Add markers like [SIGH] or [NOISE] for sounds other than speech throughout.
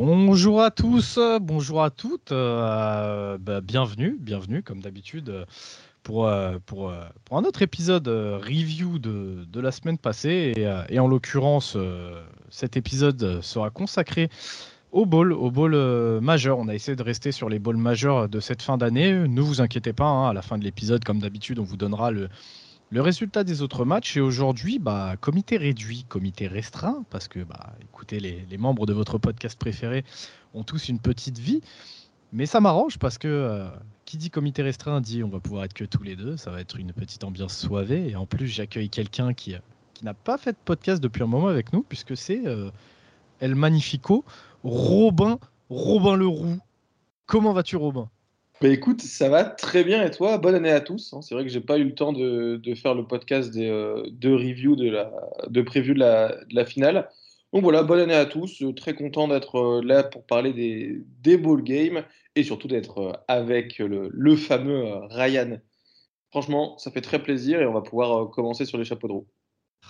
Bonjour à tous, bonjour à toutes, euh, bah, bienvenue, bienvenue comme d'habitude pour, euh, euh, un autre épisode review de, la semaine passée et, en l'occurrence cet épisode sera consacré au ball, au ball majeur. On a essayé de rester sur les balls majeurs de cette fin d'année. Ne vous inquiétez pas, hein, à la fin de l'épisode comme d'habitude on vous donnera le, le résultat des autres matchs, et aujourd'hui, bah, comité réduit, comité restreint, parce que, bah, écoutez, les, membres de votre podcast préféré ont tous une petite vie. Mais ça m'arrange parce que euh, qui dit comité restreint dit on va pouvoir être que tous les deux. Ça va être une petite ambiance soivée. Et en plus, j'accueille quelqu'un qui, euh, n'a pas fait de podcast depuis un moment avec nous, puisque c'est euh, El Magnifico, Robin, Robin Leroux. Comment vas-tu, Robin? Bah, écoute, ça va très bien et toi? Bonne année à tous. Hein. C'est vrai que j'ai pas eu le temps de, faire le podcast euh, de review de la de la, finale. Donc voilà, bonne année à tous. Très content d'être euh, là pour parler des, des ball games et surtout d'être euh, avec le, fameux Ryan. Franchement, ça fait très plaisir et on va pouvoir commencer sur les chapeaux de roue.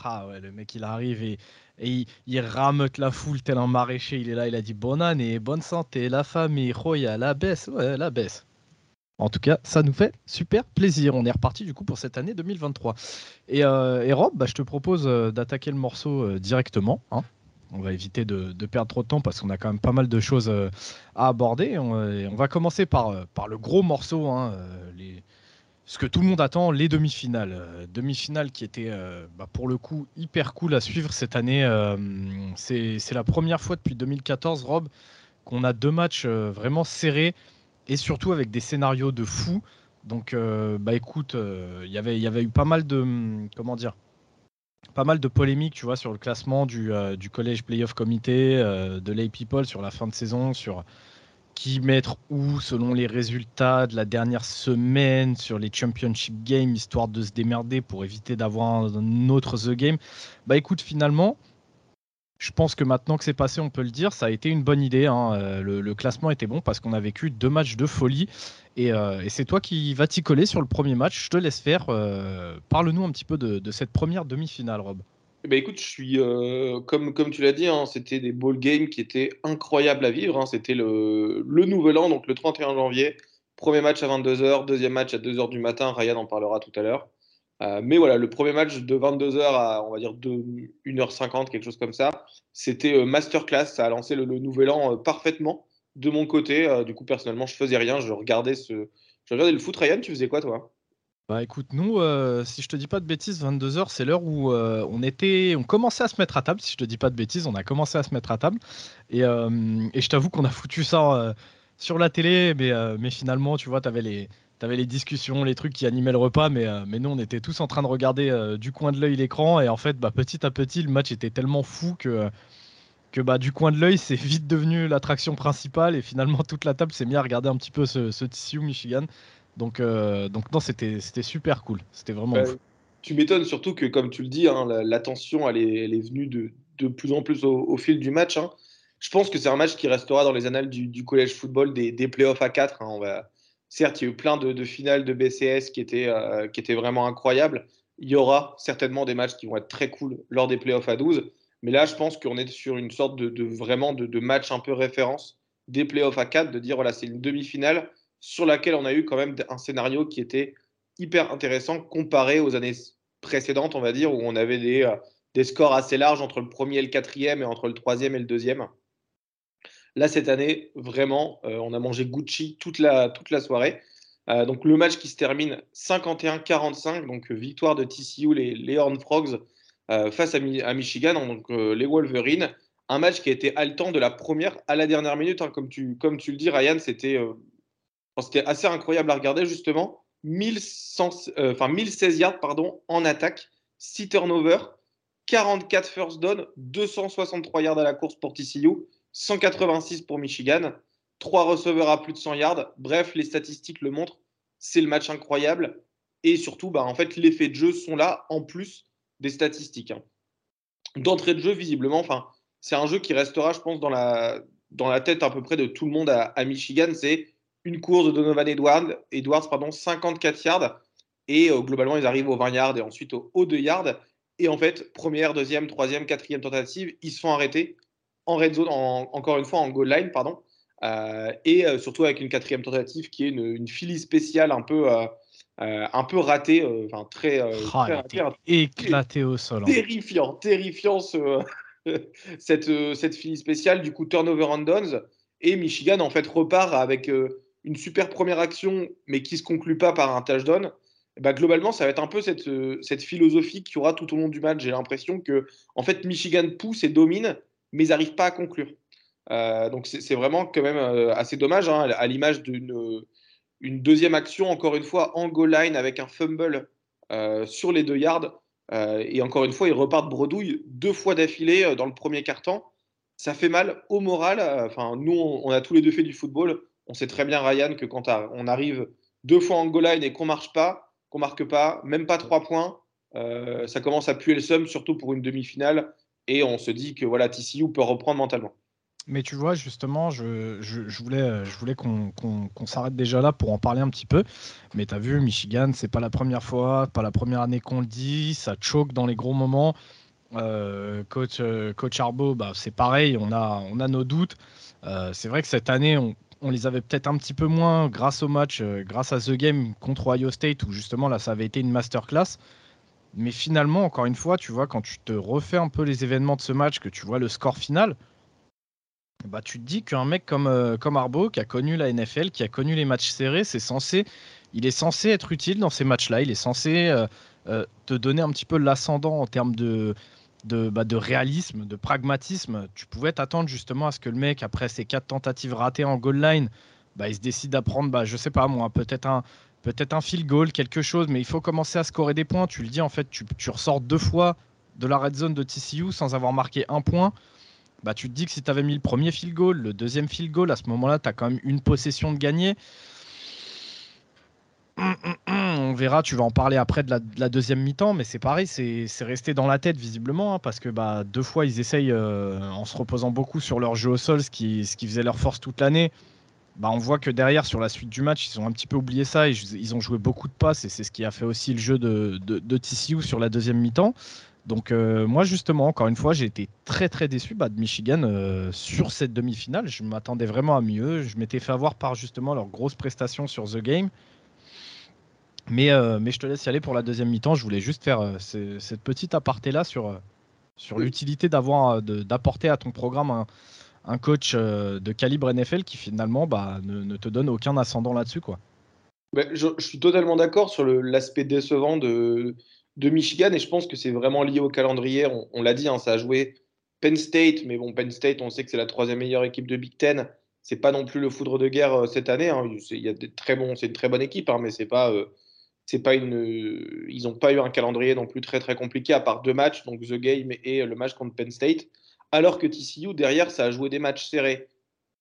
Ah ouais, le mec il arrive et, et il, rameute la foule tel un maraîcher. Il est là, il a dit bonne année, bonne santé, la famille, Roya, la baisse, ouais, la baisse. En tout cas, ça nous fait super plaisir. On est reparti du coup pour cette année 2023. Et, euh, Rob, bah, je te propose euh, d'attaquer le morceau euh, directement. Hein. On va éviter de, perdre trop de temps parce qu'on a quand même pas mal de choses à aborder. On, va commencer par, par le gros morceau, hein, ce que tout le monde attend, les demi-finales. demi-finales qui étaient bah, pour le coup hyper cool à suivre cette année. C'est la première fois depuis 2014, Rob, qu'on a deux matchs vraiment serrés et surtout avec des scénarios de fou. Donc, euh, bah écoute, euh, y il y avait eu pas mal de. Hum, comment dire Pas mal de polémiques, tu vois, sur le classement du, euh, du College Playoff Committee, de Lay People sur la fin de saison, sur qui mettre où selon les résultats de la dernière semaine sur les Championship Games, histoire de se démerder pour éviter d'avoir un autre The Game. Bah écoute, finalement, je pense que maintenant que c'est passé, on peut le dire, ça a été une bonne idée. Hein. Euh, le, classement était bon parce qu'on a vécu deux matchs de folie. Euh, et, c'est toi qui vas t'y coller sur le premier match. Je te laisse faire. Euh, parle-nous un petit peu de, cette première demi-finale, Rob. Eh ben écoute, je suis comme, comme tu l'as dit, hein, c'était des ball games qui étaient incroyables à vivre. Hein. C'était le, le, nouvel an, donc le 31 janvier. Premier match à 22h, deuxième match à 2h du matin. Ryan en parlera tout à l'heure. Euh, mais voilà, le premier match de 22h à, on va dire, 1h50, quelque chose comme ça, c'était euh, masterclass. Ça a lancé le, nouvel an euh, parfaitement de mon côté. du coup, personnellement, je faisais rien. Je regardais, ce... je regardais le foot. Ryan, tu faisais quoi, toi? Bah écoute, nous, si je te dis pas de bêtises, 22h, c'est l'heure où on était, on commençait à se mettre à table. Si je te dis pas de bêtises, on a commencé à se mettre à table. Et, et je t'avoue qu'on a foutu ça sur la télé, mais, mais finalement, tu vois, tu avais les, T'avais les discussions, les trucs qui animaient le repas, mais, euh, mais nous, on était tous en train de regarder euh, du coin de l'œil l'écran. Et en fait, bah, petit à petit, le match était tellement fou que, que bah, du coin de l'œil, c'est vite devenu l'attraction principale. Et finalement, toute la table s'est mise à regarder un petit peu ce, ce TCU Michigan. Donc, euh, donc non, c'était super cool. C'était vraiment bah, Tu m'étonnes surtout que, comme tu le dis, hein, l'attention, elle, elle, est venue de, de, plus en plus au, fil du match. Hein. Je pense que c'est un match qui restera dans les annales du, du collège football des, des playoffs à 4. Hein. On va Certes, il y a eu plein de, finales de BCS qui étaient, euh, qui étaient vraiment incroyables. Il y aura certainement des matchs qui vont être très cool lors des playoffs à 12. Mais là, je pense qu'on est sur une sorte de, match un peu référence des playoffs à 4, de dire voilà, c'est une demi-finale sur laquelle on a eu quand même un scénario qui était hyper intéressant comparé aux années précédentes, on va dire, où on avait des, euh, des scores assez larges entre le premier et le quatrième et entre le troisième et le deuxième. Là, cette année, vraiment, euh, on a mangé Gucci toute la, toute la soirée. Euh, donc, le match qui se termine 51-45, donc victoire de TCU, les, Horned Frogs, euh, face à, Michigan, donc les Wolverines. Un match qui a été haletant de la première à la dernière minute. Hein. comme, tu, comme tu le dis, Ryan, c'était assez incroyable à regarder, justement. 1100, enfin, 1016 yards pardon, en attaque, 6 turnovers, 44 first down, 263 yards à la course pour TCU. 186 pour Michigan, 3 receveurs à plus de 100 yards. Bref, les statistiques le montrent. C'est le match incroyable. Et surtout, bah, en fait, les faits de jeu sont là en plus des statistiques. Hein. D'entrée de jeu, visiblement, c'est un jeu qui restera, je pense, dans la, dans la tête à peu près de tout le monde à, Michigan. C'est une course de Donovan Edwards, Edwards pardon, 54 yards. Et euh, globalement, ils arrivent aux 20 yards et ensuite aux, aux 2 yards. Et en fait, première, deuxième, troisième, quatrième tentative, ils se font arrêter en red zone, encore une fois en goal line, pardon, et surtout avec une quatrième tentative qui est une, une Philly spéciale un peu, un peu ratée, enfin très, ah, éclaté au sol. Hein. Terrifiant, terrifiant ce, [LAUGHS] cette, cette Philly spéciale. Du coup, turnover on downs et Michigan en fait repart avec une super première action, mais qui se conclut pas par un touchdown. Bah, globalement, ça va être un peu cette, cette philosophie qu'il y aura tout au long du match. J'ai l'impression que en fait Michigan pousse et domine, mais ils n'arrivent pas à conclure. Euh, donc c'est vraiment quand même euh, assez dommage, hein, à l'image d'une une deuxième action, encore une fois, en goal line avec un fumble euh, sur les deux yards. et encore une fois, ils repartent bredouille deux fois d'affilée dans le premier quart-temps. Ça fait mal au moral. Enfin, nous, on, a tous les deux fait du football. On sait très bien, Ryan, que quand on arrive deux fois en goal line et qu'on marche pas, qu'on marque pas, même pas trois points, ça commence à puer le somme, surtout pour une demi-finale et on se dit que voilà, TCU peut reprendre mentalement. Mais tu vois, justement, je, voulais, je voulais qu'on s'arrête déjà là pour en parler un petit peu. Mais tu as vu, Michigan, c'est pas la première fois, pas la première année qu'on le dit, ça choque dans les gros moments. Euh, coach, euh, coach Arbo, bah, c'est pareil, on a, on a nos doutes. Euh, c'est vrai que cette année, on, on les avait peut-être un petit peu moins grâce au match, grâce à The Game contre Ohio State, où justement là, ça avait été une masterclass. Mais finalement, encore une fois, tu vois, quand tu te refais un peu les événements de ce match, que tu vois le score final, bah, tu te dis qu'un mec comme, euh, comme Arbo, qui a connu la NFL, qui a connu les matchs serrés, c'est censé, il est censé être utile dans ces matchs-là. Il est censé euh, euh, te donner un petit peu l'ascendant en termes de, de, bah, de, réalisme, de pragmatisme. Tu pouvais t'attendre justement à ce que le mec, après ses quatre tentatives ratées en goal line, bah, il se décide à prendre, bah, je sais pas moi, peut-être un, peut-être un field goal, quelque chose, mais il faut commencer à scorer des points. Tu le dis, en fait, tu, ressors deux fois de la red zone de TCU sans avoir marqué un point. Bah, tu te dis que si tu avais mis le premier field goal, le deuxième field goal, à ce moment-là, tu as quand même une possession de gagner. On verra, tu vas en parler après de la, deuxième mi-temps, mais c'est pareil, c'est resté dans la tête visiblement, hein, parce que bah, deux fois ils essayent, euh, en se reposant beaucoup sur leur jeu au sol, ce qui, ce qui faisait leur force toute l'année, bah, on voit que derrière, sur la suite du match, ils ont un petit peu oublié ça. Ils, ont joué beaucoup de passes et c'est ce qui a fait aussi le jeu de, de, TCU sur la deuxième mi-temps. Donc euh, moi justement, encore une fois, j'ai été très très déçu bah, de Michigan euh, sur cette demi-finale. Je m'attendais vraiment à mieux. Je m'étais fait avoir par justement leur grosse prestation sur The Game. Mais, euh, mais je te laisse y aller pour la deuxième mi-temps. Je voulais juste faire cette petite aparté là sur, sur l'utilité d'avoir d'apporter à ton programme un, un coach euh, de calibre NFL qui finalement bah, ne, te donne aucun ascendant là-dessus. quoi. je, suis totalement d'accord sur l'aspect décevant de, de, Michigan et je pense que c'est vraiment lié au calendrier. On, l'a dit, hein, ça a joué Penn State, mais bon, Penn State, on sait que c'est la troisième meilleure équipe de Big Ten. C'est pas non plus le foudre de guerre euh, cette année. Hein. Il y a des très bons, c'est une très bonne équipe, hein, mais c'est pas, euh, pas une, ils n'ont pas eu un calendrier non plus très très compliqué à part deux matchs, donc The Game et le match contre Penn State alors que TCU, derrière, ça a joué des matchs serrés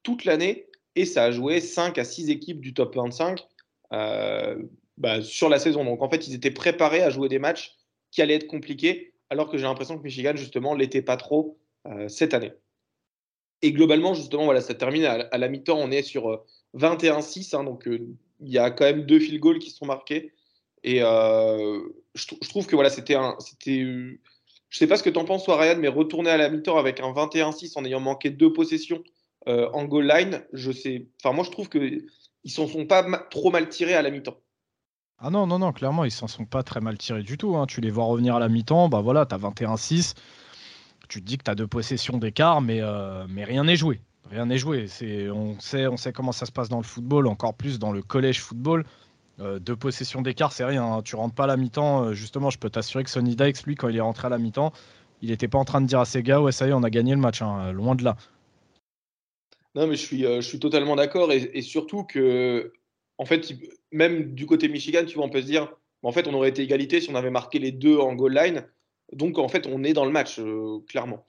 toute l'année et ça a joué 5 à 6 équipes du top 25 euh, bah, sur la saison. Donc en fait, ils étaient préparés à jouer des matchs qui allaient être compliqués, alors que j'ai l'impression que Michigan, justement, l'était pas trop euh, cette année. Et globalement, justement, voilà, ça termine à, la mi-temps, on est sur 21-6, euh, hein, donc il y a quand même deux field goals qui sont marqués. Et je, je, trouve que voilà, c'était un, c'était je sais pas ce que tu en penses, toi, mais retourner à la mi-temps avec un 21-6 en ayant manqué deux possessions euh, en goal line, je sais. Enfin, moi, je trouve qu'ils s'en sont pas trop mal tirés à la mi-temps. Ah non, non, non, clairement, ils s'en sont pas très mal tirés du tout. Hein. Tu les vois revenir à la mi-temps, bah voilà, tu as 21-6. Tu te dis que tu as deux possessions d'écart, mais, euh, mais rien n'est joué. Rien n'est joué. On sait, on sait comment ça se passe dans le football, encore plus dans le collège football. Euh, deux possessions d'écart, c'est rien. Hein. Tu rentres pas à la mi-temps. Euh, justement, je peux t'assurer que Sonny Dykes, lui, quand il est rentré à la mi-temps, il n'était pas en train de dire à ses gars, ouais, ça y est, on a gagné le match. Hein. loin de là. Non, mais je suis, euh, je suis totalement d'accord. Et, surtout que, en fait, même du côté Michigan, tu vois, on peut se dire, en fait, on aurait été égalité si on avait marqué les deux en goal line. Donc, en fait, on est dans le match, clairement.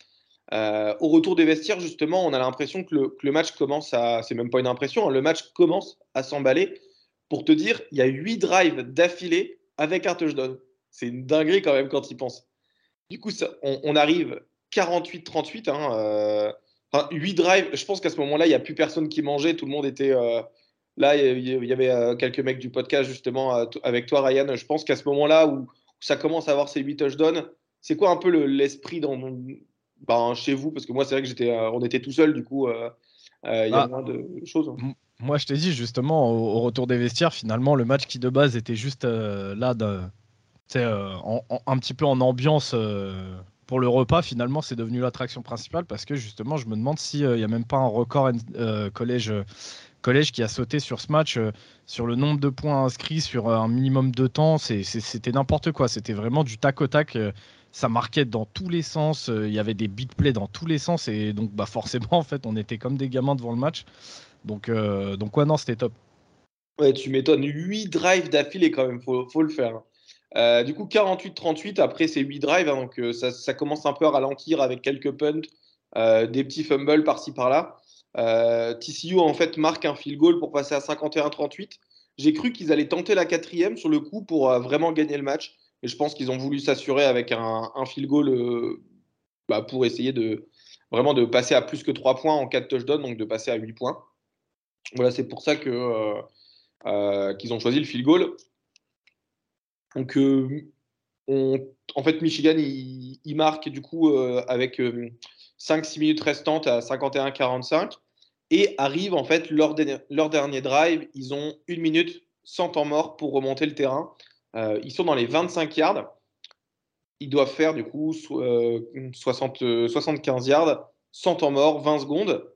au retour des vestiaires, justement, on a l'impression que le, que le, match commence à. C'est même pas une impression, hein, le match commence à s'emballer pour te dire, il y a 8 drives d'affilée avec un touchdown. C'est une dinguerie quand même quand il pense. Du coup, on, arrive 48-38. Hein, euh, 8 drives. Je pense qu'à ce moment-là, il n'y a plus personne qui mangeait. Tout le monde était. Euh, là, il y avait euh, quelques mecs du podcast justement avec toi, Ryan. Je pense qu'à ce moment-là où, ça commence à avoir ces 8 touchdowns, c'est quoi un peu l'esprit dans, ben, chez vous? Parce que moi, c'est vrai que j'étais, on était tout seul, du coup, il y a ah. moins de choses. Hein. Moi, je t'ai dit justement au, retour des vestiaires, finalement, le match qui de base était juste là, de, un petit peu en ambiance pour le repas, finalement, c'est devenu l'attraction principale parce que justement, je me demande s'il n'y a même pas un record euh, collège, collège qui a sauté sur ce match, euh, sur le nombre de points inscrits, sur un minimum de temps. C'était n'importe quoi. C'était vraiment du tac au tac. Euh, ça marquait dans tous les sens. Il y avait des big plays dans tous les sens. Et donc, bah, forcément, [LAUGHS] en fait, on était comme des gamins devant le match. Donc, donc ouais, non, c'était top. Ouais, tu m'étonnes. 8 drives d'affilée quand même, faut, faut le faire. Euh, du coup, 48-38 après ces 8 drives, hein, donc euh, ça, commence un peu à ralentir avec quelques punts, euh, des petits fumbles par-ci par-là. TCU en fait marque un field goal pour passer à 51-38. J'ai cru qu'ils allaient tenter la quatrième sur le coup pour vraiment gagner le match, mais je pense qu'ils ont voulu s'assurer avec un, field goal bah, pour essayer de vraiment de passer à plus que 3 points en 4 touchdowns, donc de passer à 8 points. Voilà, c'est pour ça que qu'ils ont choisi le field goal. Donc, euh, en fait, Michigan, il, marque du coup euh, avec 5-6 euh, minutes restantes à 51-45 et arrive en fait leur, dernier drive. Ils ont une minute sans temps mort pour remonter le terrain. ils sont dans les 25 yards. Ils doivent faire du coup 60, 75 yards sans temps mort, 20 secondes.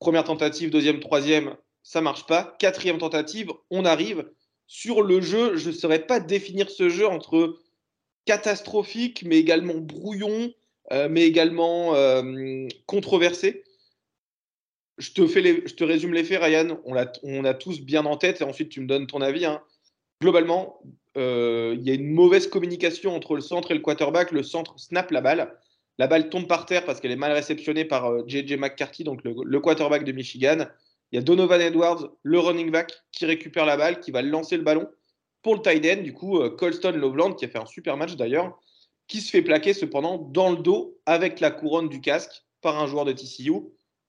Première tentative, deuxième, troisième, ça marche pas. Quatrième tentative, on arrive sur le jeu, je ne saurais pas définir ce jeu entre catastrophique, mais également brouillon, euh, mais également euh, controversé. Je te, fais je te résume les faits, Ryan. On a, on a tous bien en tête, et ensuite tu me donnes ton avis. Hein. Globalement, euh, il y a une mauvaise communication entre le centre et le quarterback. Le centre snap la balle. La balle tombe par terre parce qu'elle est mal réceptionnée par JJ McCarthy, donc le quarterback de Michigan. Il y a Donovan Edwards, le running back, qui récupère la balle, qui va lancer le ballon pour le tight end. Du coup, euh, Colston Loveland, qui a fait un super match d'ailleurs, qui se fait plaquer cependant dans le dos avec la couronne du casque par un joueur de TCU.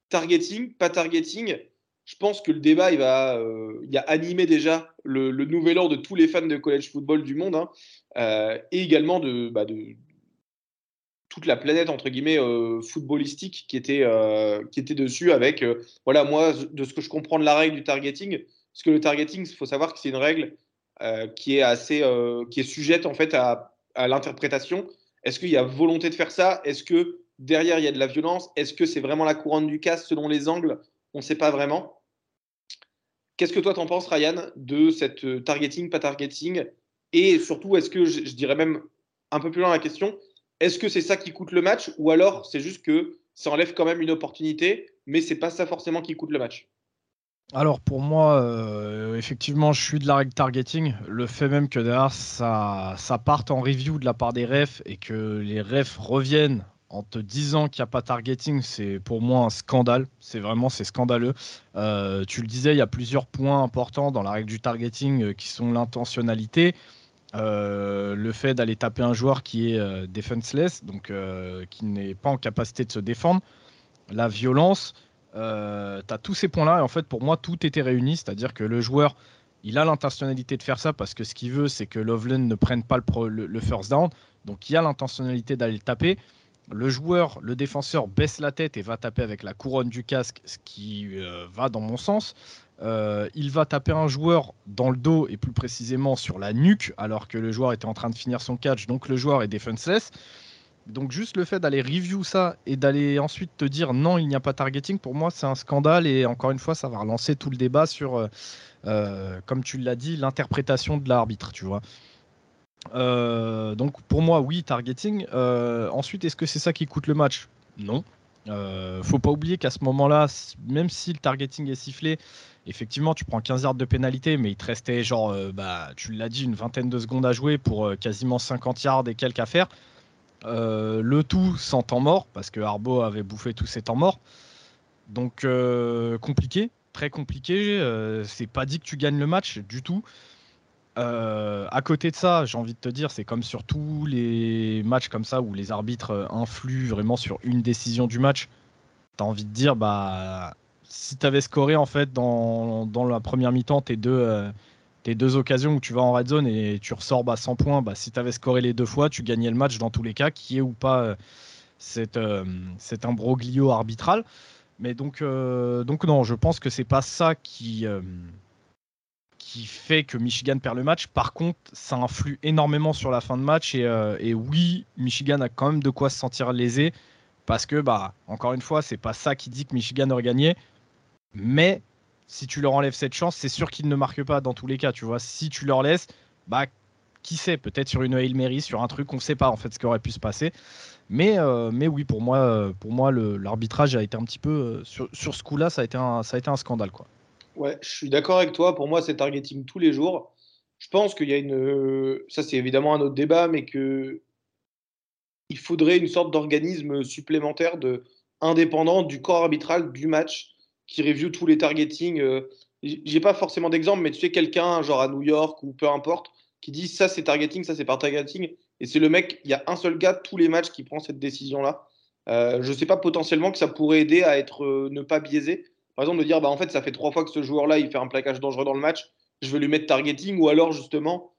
Targeting, pas targeting. Je pense que le débat, il va, euh, il a animé déjà le, nouvel ordre de tous les fans de college football du monde, hein. euh, et également de, bah de, toute la planète entre guillemets euh, footballistique qui était euh, qui était dessus avec euh, voilà moi de ce que je comprends de la règle du targeting parce que le targeting il faut savoir que c'est une règle qui est assez qui est sujette en fait à, l'interprétation. Est-ce qu'il y a volonté de faire ça? Est-ce que derrière il y a de la violence? Est-ce que c'est vraiment la couronne du casse selon les angles? On ne sait pas vraiment. Qu'est-ce que toi t'en penses Ryan de cette targeting pas targeting? Et surtout est-ce que je dirais même un peu plus loin la question est-ce que c'est ça qui coûte le match ou alors c'est juste que ça enlève quand même une opportunité, mais c'est pas ça forcément qui coûte le match? Alors pour moi, euh, effectivement, je suis de la règle targeting. Le fait même que derrière ça, ça parte en review de la part des refs et que les refs reviennent en te disant qu'il n'y a pas targeting, c'est pour moi un scandale. C'est vraiment c'est scandaleux. Euh, tu le disais, il y a plusieurs points importants dans la règle du targeting euh, qui sont l'intentionnalité, euh, le fait d'aller taper un joueur qui est euh, defenseless, donc euh, qui n'est pas en capacité de se défendre, la violence, tu as tous ces points-là. Et en fait, pour moi, tout était réuni, c'est-à-dire que le joueur, il a l'intentionnalité de faire ça parce que ce qu'il veut, c'est que Loveland ne prenne pas le, first down. Donc, il a l'intentionnalité d'aller le taper. Le joueur, le défenseur baisse la tête et va taper avec la couronne du casque, ce qui va dans mon sens. Euh, il va taper un joueur dans le dos et plus précisément sur la nuque alors que le joueur était en train de finir son catch, donc le joueur est defenseless. Donc juste le fait d'aller review ça et d'aller ensuite te dire non, il n'y a pas targeting, pour moi c'est un scandale et encore une fois ça va relancer tout le débat sur, euh, euh, comme tu l'as dit, l'interprétation de l'arbitre, tu vois. donc pour moi oui, targeting. ensuite, est-ce que c'est ça qui coûte le match? Non. faut pas oublier qu'à ce moment-là, même si le targeting est sifflé, effectivement, tu prends 15 yards de pénalité, mais il te restait, genre, euh, bah, tu l'as dit, une vingtaine de secondes à jouer pour euh, quasiment 50 yards et quelques à faire. Euh, le tout sans temps mort, parce que Arbo avait bouffé tous ses temps morts. Donc, compliqué, très compliqué. c'est pas dit que tu gagnes le match du tout. à côté de ça, j'ai envie de te dire, c'est comme sur tous les matchs comme ça où les arbitres influent vraiment sur une décision du match. Tu as envie de dire, bah, si tu avais scoré en fait dans, la première mi-temps tes deux, euh, deux occasions où tu vas en red zone et tu ressors bah, 100 points, bah, si tu avais scoré les deux fois, tu gagnais le match dans tous les cas, qui est ou pas euh, cet, cet imbroglio arbitral. Mais donc, donc non, je pense que c'est pas ça qui, qui fait que Michigan perd le match. Par contre, ça influe énormément sur la fin de match. Et, et oui, Michigan a quand même de quoi se sentir lésé. Parce que, bah, encore une fois, c'est pas ça qui dit que Michigan aurait gagné. Mais si tu leur enlèves cette chance, c'est sûr qu'ils ne marquent pas dans tous les cas. Tu vois, si tu leur laisses, bah, qui sait, peut-être sur une Hail Mary, sur un truc, on ne sait pas en fait ce qui aurait pu se passer. Mais, euh, mais oui, pour moi, pour moi l'arbitrage a été un petit peu. Euh, sur, sur, ce coup-là, ça, a été un, ça a été un scandale. Quoi. Ouais, je suis d'accord avec toi. Pour moi, c'est targeting tous les jours. Je pense qu'il y a une. Ça, c'est évidemment un autre débat, mais que il faudrait une sorte d'organisme supplémentaire de indépendant du corps arbitral du match qui review tous les targetings. Euh, j'ai pas forcément d'exemple, mais tu sais, quelqu'un, genre à New York ou peu importe, qui dit ça c'est targeting, ça c'est pas targeting. Et c'est le mec, il y a un seul gars tous les matchs qui prend cette décision-là. Euh, je sais pas potentiellement que ça pourrait aider à être euh, ne pas biaisé. Par exemple, de dire bah en fait ça fait trois fois que ce joueur-là il fait un plaquage dangereux dans le match, je vais lui mettre targeting, ou alors justement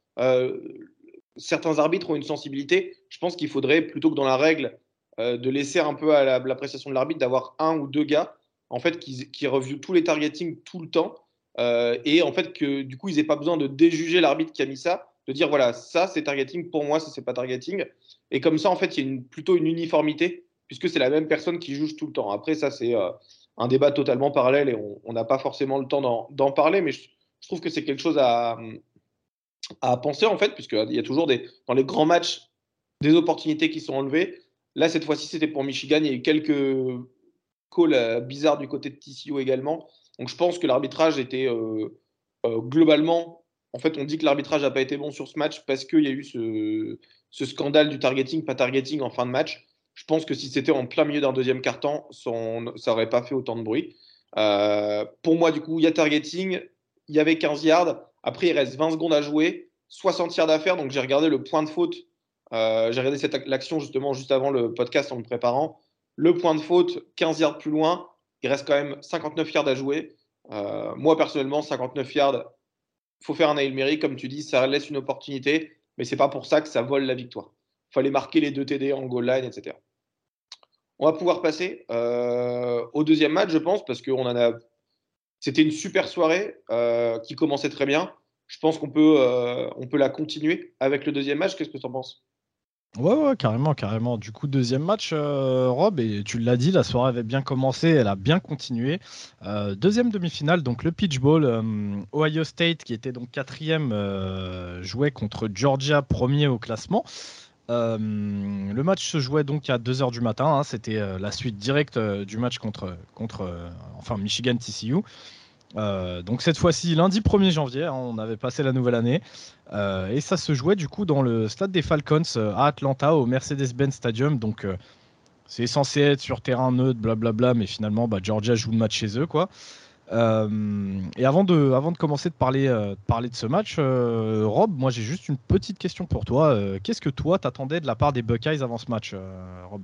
certains arbitres ont une sensibilité. Je pense qu'il faudrait, plutôt que dans la règle, euh, de laisser un peu à l'appréciation de l'arbitre, d'avoir un ou deux gars en fait, qui, qui reviewent tous les targetings tout le temps. Euh, et en fait, que du coup, ils n'aient pas besoin de déjuger l'arbitre qui a mis ça, de dire voilà, ça c'est targeting, pour moi, ça c'est pas targeting. Et comme ça, en fait, il y a plutôt une uniformité, puisque c'est la même personne qui juge tout le temps. Après, ça, c'est euh, un débat totalement parallèle et on n'a pas forcément le temps d'en parler, mais je, trouve que c'est quelque chose à, penser en fait, puisqu'il y a toujours dans les grands matchs des opportunités qui sont enlevées. Là, cette fois-ci, c'était pour Michigan. Il y a eu quelques calls euh, bizarres du côté de TCU également. Donc je pense que l'arbitrage était euh, euh, globalement. En fait, on dit que l'arbitrage n'a pas été bon sur ce match parce qu'il y a eu ce, scandale du targeting, pas targeting en fin de match. Je pense que si c'était en plein milieu d'un deuxième quart-temps, ça n'aurait pas fait autant de bruit. pour moi, du coup, il y a targeting, il y avait 15 yards. Après, il reste 20 secondes à jouer, 60 yards d'affaires. Donc, j'ai regardé le point de faute. J'ai regardé cette l'action justement juste avant le podcast en me préparant. Le point de faute, 15 yards plus loin. Il reste quand même 59 yards à jouer. Euh, moi, personnellement, 59 yards, faut faire un Hail. Comme tu dis, ça laisse une opportunité. Mais c'est pas pour ça que ça vole la victoire. Fallait marquer les deux TD en goal line, etc. On va pouvoir passer euh, au deuxième match, je pense, parce qu'on en a c'était une super soirée euh, qui commençait très bien. Je pense qu'on peut, peut la continuer avec le deuxième match. Qu'est-ce que tu en penses? Ouais, ouais, carrément, carrément. Du coup, deuxième match, euh, Rob, et tu l'as dit, la soirée avait bien commencé, elle a bien continué. deuxième demi-finale, donc le Pitch Bowl, Ohio State, qui était donc quatrième, jouait contre Georgia, premier au classement. le match se jouait donc à 2h du matin, hein. c'était la suite directe du match contre, contre enfin Michigan TCU. Euh, donc cette fois-ci, lundi 1er janvier, hein, on avait passé la nouvelle année. Euh, et ça se jouait du coup dans le stade des Falcons euh, à Atlanta, au Mercedes-Benz Stadium. Donc c'est censé être sur terrain neutre, blablabla, mais finalement, bah, Georgia joue le match chez eux. quoi. et avant de, avant de commencer de parler, de, parler de ce match, Rob, moi j'ai juste une petite question pour toi. Qu'est-ce que toi t'attendais de la part des Buckeyes avant ce match, Rob?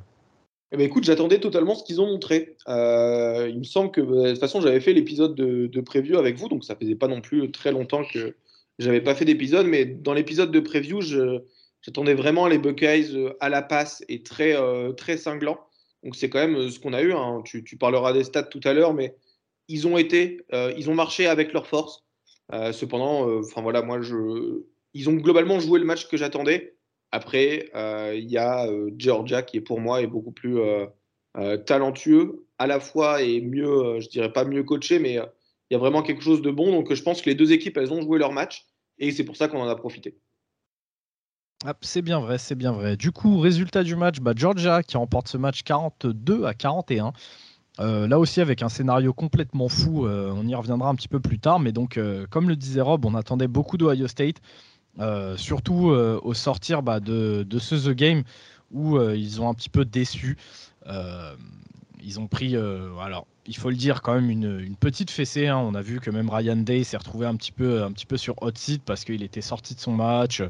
Eh ben, écoute, j'attendais totalement ce qu'ils ont montré. Euh, il me semble que bah, de toute façon, j'avais fait l'épisode de, de, preview avec vous, donc ça faisait pas non plus très longtemps que j'avais pas fait d'épisode, mais dans l'épisode de preview, j'attendais vraiment les Buckeyes euh, à la passe et très, euh, très cinglants. Donc c'est quand même ce qu'on a eu. Hein. Tu, parleras des stats tout à l'heure, mais ils ont été, ils ont marché avec leur force. cependant, enfin voilà, moi ils ont globalement joué le match que j'attendais. Après, euh, il y a euh, Georgia qui est pour moi est beaucoup plus euh, talentueux à la fois et mieux, je dirais pas mieux coaché, mais il y a vraiment quelque chose de bon. Donc je pense que les deux équipes, elles ont joué leur match et c'est pour ça qu'on en a profité. Ah, c'est bien vrai, c'est bien vrai. Du coup, résultat du match, bah, Georgia qui remporte ce match 42 à 41. là aussi avec un scénario complètement fou, on y reviendra un petit peu plus tard, mais donc comme le disait Rob, on attendait beaucoup d'Ohio State. Euh, surtout euh, au sortir bah, de, ce The Game où euh, ils ont un petit peu déçu. ils ont pris, alors il faut le dire, quand même une, petite fessée. Hein. On a vu que même Ryan Day s'est retrouvé un petit peu, un petit peu sur hot seat parce qu'il était sorti de son match.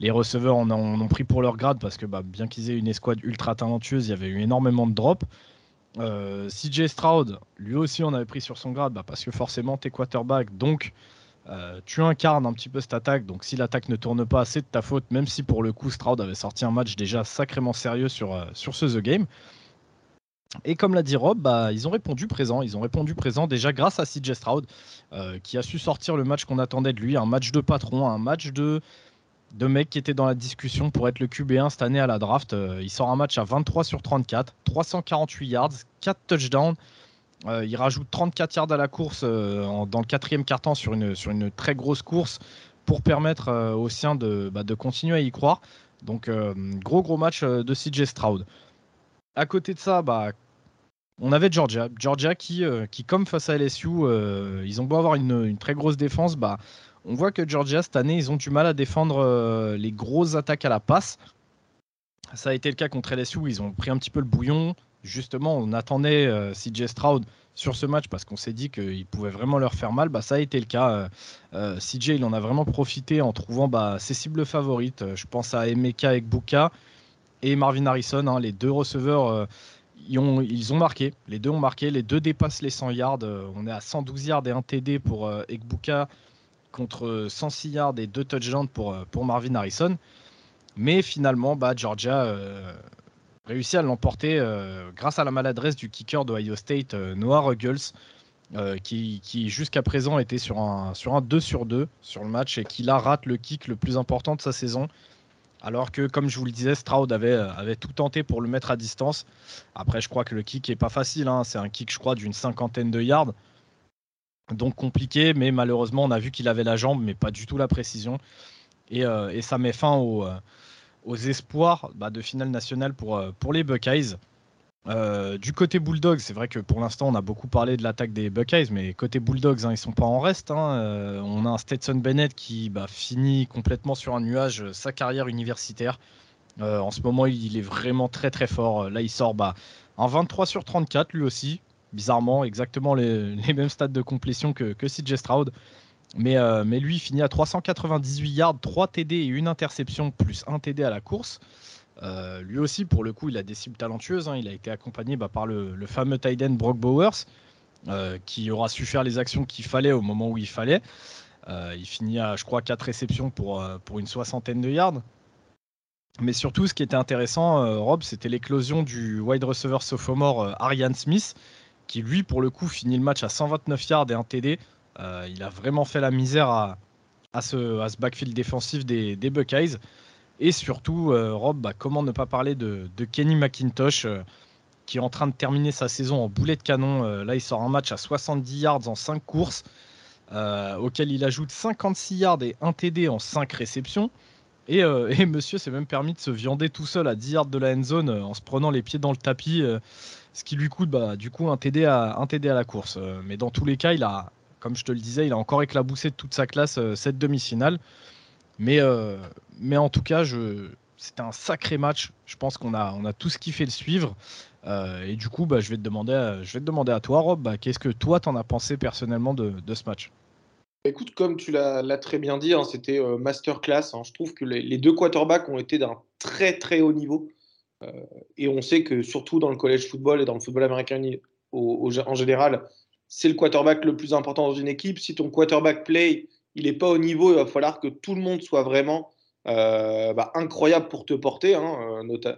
Les receveurs en ont, pris pour leur grade parce que bah, bien qu'ils aient une escouade ultra talentueuse, il y avait eu énormément de drops. CJ Stroud, lui aussi, on avait pris sur son grade bah, parce que forcément, t'es quarterback, donc tu incarnes un petit peu cette attaque, donc si l'attaque ne tourne pas, c'est de ta faute, même si pour le coup Stroud avait sorti un match déjà sacrément sérieux sur, sur ce The Game. Et comme l'a dit Rob, bah, ils ont répondu présent. Ils ont répondu présent déjà grâce à CJ Stroud, euh, qui a su sortir le match qu'on attendait de lui, un match de patron, un match de, de mec qui était dans la discussion pour être le QB1 cette année à la draft. Euh, il sort un match à 23 sur 34, 348 yards, 4 touchdowns. Euh, il rajoute 34 yards à la course dans le quatrième quart-temps sur une, sur une très grosse course pour permettre aux siens de, bah, de continuer à y croire. Donc gros gros match de CJ Stroud à côté de ça, bah, on avait Georgia. Georgia qui, euh, qui comme face à LSU, euh, ils ont beau avoir une, très grosse défense, bah, on voit que Georgia, cette année, ils ont du mal à défendre euh, les grosses attaques à la passe. Ça a été le cas contre LSU, ils ont pris un petit peu le bouillon. Justement, on attendait CJ Stroud sur ce match parce qu'on s'est dit qu'il pouvait vraiment leur faire mal. Bah, ça a été le cas. CJ, il en a vraiment profité en trouvant bah, ses cibles favorites. Je pense à Emeka Ekbuka et Marvin Harrison, hein, les deux receveurs, euh, ils, ont, marqué. Les deux ont marqué. Les deux dépassent les 100 yards. Euh, on est à 112 yards et un TD pour euh, Ekbuka contre 106 yards et deux touchdowns pour, pour Marvin Harrison. Mais finalement, bah, Georgia réussit à l'emporter grâce à la maladresse du kicker d'Ohio State, Noah Ruggles. qui, qui jusqu'à présent était sur un, sur un 2 sur 2 sur le match et qui là rate le kick le plus important de sa saison. Alors que, comme je vous le disais, Stroud avait, euh, tout tenté pour le mettre à distance. Après, je crois que le kick est pas facile. Hein. C'est un kick, je crois, d'une cinquantaine de yards. Donc compliqué, mais malheureusement, on a vu qu'il avait la jambe, mais pas du tout la précision. Et, euh, ça met fin euh, aux espoirs bah, de finale nationale pour, pour les Buckeyes. Euh, du côté Bulldogs, c'est vrai que pour l'instant on a beaucoup parlé de l'attaque des Buckeyes, mais côté Bulldogs, hein, ils sont pas en reste. Hein. Euh, on a un Stetson Bennett qui bah, finit complètement sur un nuage euh, sa carrière universitaire. en ce moment, il est vraiment très très fort. Là, il sort bah, un 23 sur 34 lui aussi. Bizarrement, exactement les, [LAUGHS] mêmes stades de complétion que, que CJ Stroud. Mais, mais lui, il finit à 398 yards, 3 TD et une interception, plus 1 TD à la course. Euh, lui aussi, pour le coup, il a des cibles talentueuses. Hein. Il a été accompagné bah, par le, fameux tight end Brock Bowers, euh, qui aura su faire les actions qu'il fallait au moment où il fallait. Euh, il finit à, je crois, 4 réceptions pour, pour une soixantaine de yards. Mais surtout, ce qui était intéressant, Rob, c'était l'éclosion du wide receiver sophomore Arian Smith, qui lui, pour le coup, finit le match à 129 yards et un TD. Il a vraiment fait la misère à, à, ce, à ce, backfield défensif des, des Buckeyes. Et surtout, euh, Rob, bah, comment ne pas parler de, Kenny McIntosh euh, qui est en train de terminer sa saison en boulet de canon. Euh, là, il sort un match à 70 yards en 5 courses, auquel il ajoute 56 yards et 1 TD en 5 réceptions. Et, monsieur s'est même permis de se viander tout seul à 10 yards de la end zone en se prenant les pieds dans le tapis, ce qui lui coûte bah, du coup un TD, à, un TD à la course. mais dans tous les cas, il a, comme je te le disais, il a encore éclaboussé toute sa classe cette demi-finale. Mais, euh, mais en tout cas, c'était un sacré match. Je pense qu'on a, on a tous kiffé le suivre. Euh, et du coup, bah, je, vais te demander à, toi, Rob, bah, qu'est-ce que toi, t'en as pensé personnellement de, ce match? Écoute, comme tu l'as très bien dit, hein, c'était euh, masterclass. Hein. Je trouve que les, deux quarterbacks ont été d'un très très haut niveau. et on sait que surtout dans le college football et dans le football américain en général, c'est le quarterback le plus important dans une équipe. Si ton quarterback play il n'est pas au niveau. Il va falloir que tout le monde soit vraiment euh, bah, incroyable pour te porter. Hein, euh,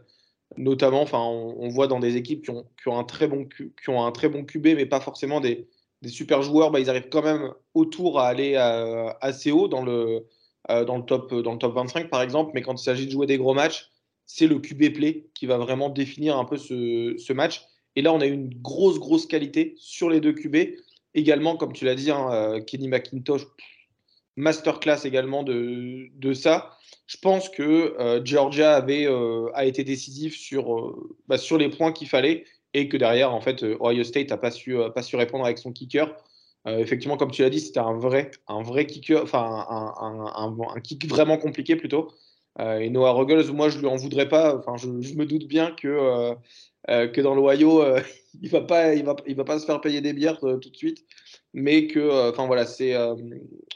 notamment, on, voit dans des équipes qui ont, un très bon, qui ont un très bon QB, mais pas forcément des, super joueurs. Bah, ils arrivent quand même autour à aller euh, assez haut dans le, dans, le top, dans le top 25, par exemple. Mais quand il s'agit de jouer des gros matchs, c'est le QB play qui va vraiment définir un peu ce, match. Et là, on a une grosse, grosse qualité sur les deux QB. Également, comme tu l'as dit, hein, Kenny McIntosh, masterclass également de, ça. Je pense que euh, Georgia avait, euh, a été décisif sur, euh, bah, sur les points qu'il fallait et que derrière, en fait, Ohio State n'a pas su, pas su répondre avec son kicker. effectivement, comme tu l'as dit, c'était un vrai, un vrai kicker, enfin un, kick vraiment compliqué plutôt. Et Noah Ruggles, moi, je lui en voudrais pas. Enfin, je, me doute bien que, que dans l'Ohio, [LAUGHS] il va il va, il va pas se faire payer des bières tout de suite mais que, euh, enfin voilà, c'est euh,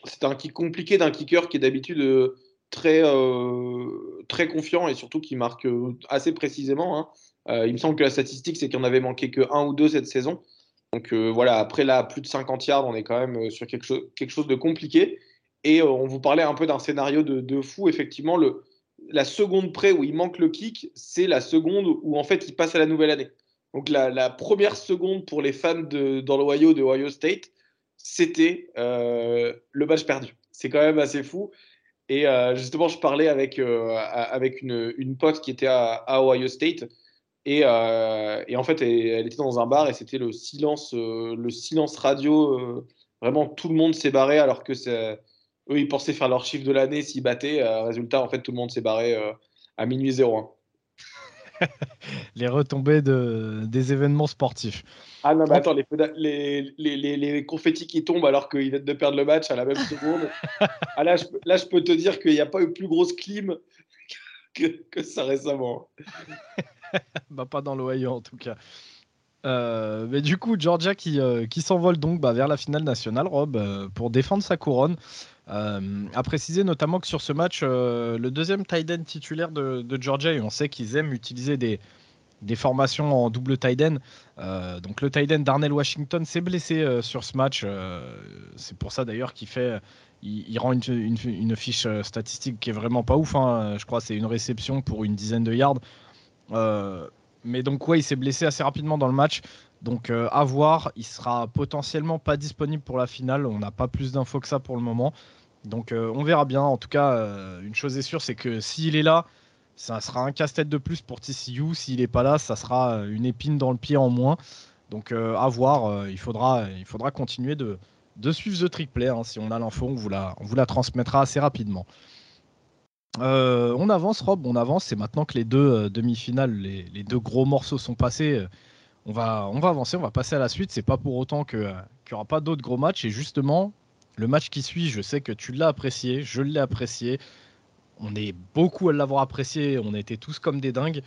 c'est un kick compliqué d'un kicker qui est d'habitude euh, très, très confiant et surtout qui marque assez précisément. Hein. il me semble que la statistique, c'est qu'il en avait manqué que un ou deux cette saison. Donc voilà, après là, plus de 50 yards, on est quand même sur quelque chose, quelque chose de compliqué. Et on vous parlait un peu d'un scénario de, de, fou. Effectivement, le, la seconde près où il manque le kick, c'est la seconde où en fait il passe à la nouvelle année. Donc la, première seconde pour les fans de, dans l'Ohio de Ohio State, c'était euh, le match perdu. C'est quand même assez fou. Et euh, justement, je parlais avec, euh, avec une, une, pote qui était à, Ohio State. Et, et, en fait, elle, était dans un bar et c'était le silence, le silence radio. vraiment, tout le monde s'est barré alors que eux, ils pensaient faire leur chiffre de l'année s'ils battaient. résultat, en fait, tout le monde s'est barré à minuit 01. [LAUGHS] les retombées de, des événements sportifs. Ah non, mais attends, les, les, les, les, confettis qui tombent alors qu'ils viennent de perdre le match à la même seconde. [LAUGHS] ah, là, je, là, je peux te dire qu'il n'y a pas eu plus grosse clim [LAUGHS] que, que ça récemment. bah, pas dans l'Ohio en tout cas. Euh, mais du coup, Georgia qui, euh, qui s'envole donc bah, vers la finale nationale, Rob, euh, pour défendre sa couronne. A précisé notamment que sur ce match, le deuxième tight end titulaire de, Georgia, et on sait qu'ils aiment utiliser des, formations en double tight end. donc le tight end Darnell Washington s'est blessé sur ce match. c'est pour ça d'ailleurs qu'il fait, il, rend une, une, fiche statistique qui est vraiment pas ouf. Hein. Je crois c'est une réception pour une dizaine de yards. Mais donc, ouais, il s'est blessé assez rapidement dans le match. Donc, euh, à voir. Il sera potentiellement pas disponible pour la finale. On n'a pas plus d'infos que ça pour le moment. Donc, euh, on verra bien. En tout cas, euh, une chose est sûre, c'est que s'il est là, ça sera un casse-tête de plus pour TCU. S'il n'est pas là, ça sera une épine dans le pied en moins. Donc, à voir. il, faudra, continuer de, suivre The Trick Play. Hein. Si on a l'info, on, vous la, transmettra assez rapidement. On avance, Rob, on avance. C'est maintenant que les deux demi-finales, les, deux gros morceaux sont passés. On, va, on va avancer, on va passer à la suite. C'est pas pour autant qu'il n'y aura pas d'autres gros matchs. Et justement, le match qui suit, je sais que tu l'as apprécié, je l'ai apprécié. On est beaucoup à l'avoir apprécié. On était tous comme des dingues.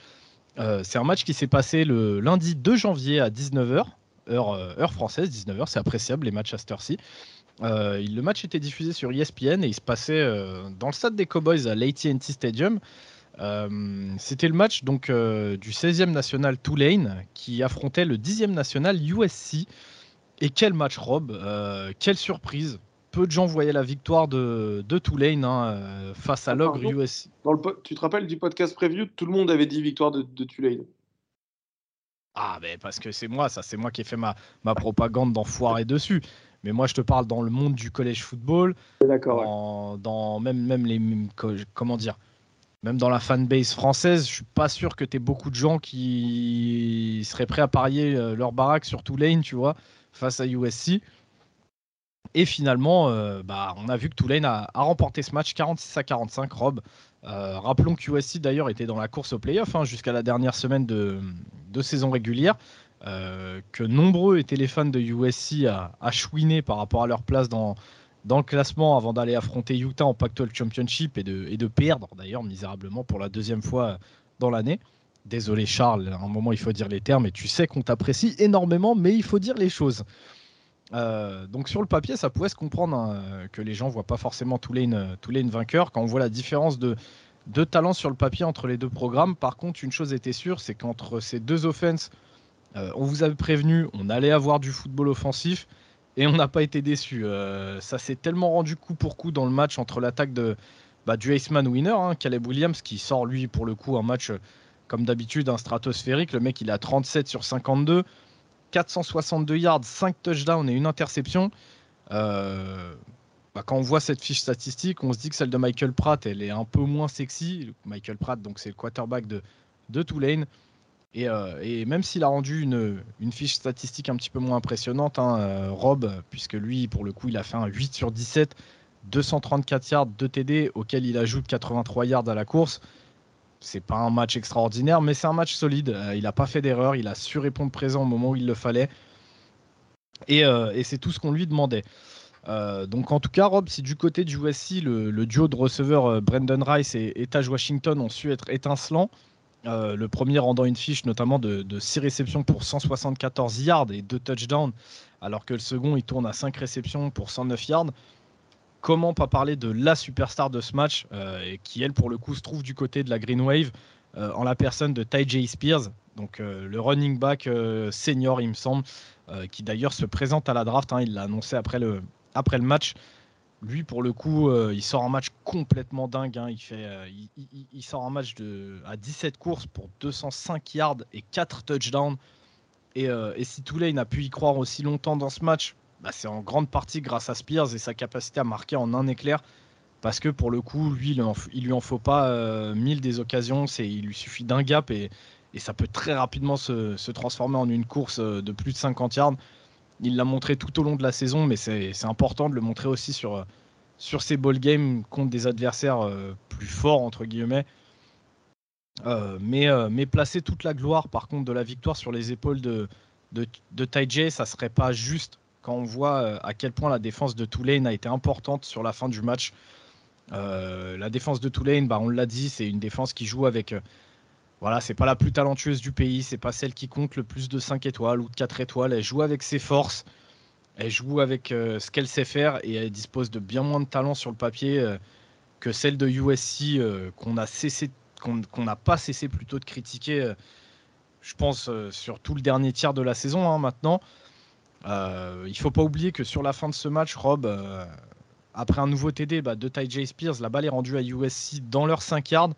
c'est un match qui s'est passé le lundi 2 janvier à 19h, heure, heure française, 19h. C'est appréciable les matchs à cette heure-ci. Euh, le match était diffusé sur ESPN et il se passait euh, dans le stade des Cowboys à l'AT&T Stadium. Euh, c'était le match donc du 16e national Tulane qui affrontait le 10e national USC. Et quel match, Rob Quelle surprise Peu de gens voyaient la victoire de, de Tulane hein, face à l'ogre USC. tu te rappelles du podcast preview Tout le monde avait dit victoire de, Tulane. Ah, mais parce que c'est moi, ça, c'est moi qui ai fait ma, ma propagande d'enfoiré dessus. Mais moi, je te parle dans le monde du collège football. D'accord. Dans, même, même les. Comment dire Même dans la fanbase française, je suis pas sûr que tu aies beaucoup de gens qui seraient prêts à parier euh, leur baraque sur Tulane, tu vois, face à USC. Et finalement, euh, bah, on a vu que Tulane a, remporté ce match 46 à 45, Rob. Euh, rappelons que USC d'ailleurs était dans la course au playoff hein, jusqu'à la dernière semaine de, saison régulière. Que nombreux étaient les fans de USC à, à chouiner par rapport à leur place dans, dans le classement avant d'aller affronter Utah en Pac-12 Championship et de, perdre d'ailleurs misérablement pour la deuxième fois dans l'année. Désolé Charles, à un moment il faut dire les termes et tu sais qu'on t'apprécie énormément mais il faut dire les choses. Euh, donc sur le papier ça pouvait se comprendre hein, que les gens voient pas forcément tous les, tous les vainqueurs quand on voit la différence de, de talent sur le papier entre les deux programmes. Par contre une chose était sûre c'est qu'entre ces deux offenses euh, on vous avait prévenu, on allait avoir du football offensif et on n'a pas été déçu. Euh, ça s'est tellement rendu coup pour coup dans le match entre l'attaque de bah, du Aceman winner, hein, Caleb Williams, qui sort lui pour le coup un match euh, comme d'habitude un stratosphérique. Le mec il a 37 sur 52, 462 yards, 5 touchdowns et une interception. Bah, quand on voit cette fiche statistique, on se dit que celle de Michael Pratt, elle est un peu moins sexy. Michael Pratt, donc c'est le quarterback de, de Tulane. Euh, et, même s'il a rendu une, fiche statistique un petit peu moins impressionnante, hein, euh, Rob, puisque lui, pour le coup, il a fait un 8 sur 17, 234 yards, 2 TD, auquel il ajoute 83 yards à la course. C'est pas un match extraordinaire, mais c'est un match solide. Euh, il n'a pas fait d'erreur, il a su répondre présent au moment où il le fallait. Et, c'est tout ce qu'on lui demandait. donc en tout cas, Rob, si du côté du USC, le, duo de receveurs Brandon Rice et, et Taj Washington ont su être étincelants, euh, le premier rendant une fiche notamment de, 6 réceptions pour 174 yards et 2 touchdowns, alors que le second il tourne à 5 réceptions pour 109 yards. Comment pas parler de la superstar de ce match, euh, qui elle pour le coup se trouve du côté de la Green Wave, euh, en la personne de Ty J. Spears. Donc le running back senior, il me semble, qui d'ailleurs se présente à la draft. Hein, il l'a annoncé après le, après le match. Lui, pour le coup, il sort un match complètement dingue. Hein. Il, fait, il, sort un match de, à 17 courses pour 205 yards et 4 touchdowns. Et, et si Tulane a pu y croire aussi longtemps dans ce match, bah, c'est en grande partie grâce à Spears et sa capacité à marquer en un éclair. Parce que pour le coup, lui, il, lui en faut pas euh, mille des occasions. il lui suffit d'un gap et, ça peut très rapidement se, transformer en une course euh, de plus de 50 yards. Il l'a montré tout au long de la saison, mais c'est important de le montrer aussi sur, sur ses ball games contre des adversaires euh, plus forts, entre guillemets. mais, mais placer toute la gloire, par contre, de la victoire sur les épaules de, de, de Ty ça serait pas juste quand on voit euh, à quel point la défense de Tulane a été importante sur la fin du match. Euh, la défense de Tulane, bah, on l'a dit, c'est une défense qui joue avec. Euh, voilà, c'est pas la plus talentueuse du pays, c'est pas celle qui compte le plus de 5 étoiles ou de 4 étoiles. Elle joue avec ses forces, elle joue avec ce qu'elle sait faire et elle dispose de bien moins de talent sur le papier que celle de USC qu'on a cessé, qu'on n'a pas cessé plutôt de critiquer. je pense sur tout le dernier tiers de la saison hein, maintenant. Euh, il faut pas oublier que sur la fin de ce match, Rob, euh, après un nouveau TD bah, de Ty J. Spears, la balle est rendue à USC dans leur 5 yards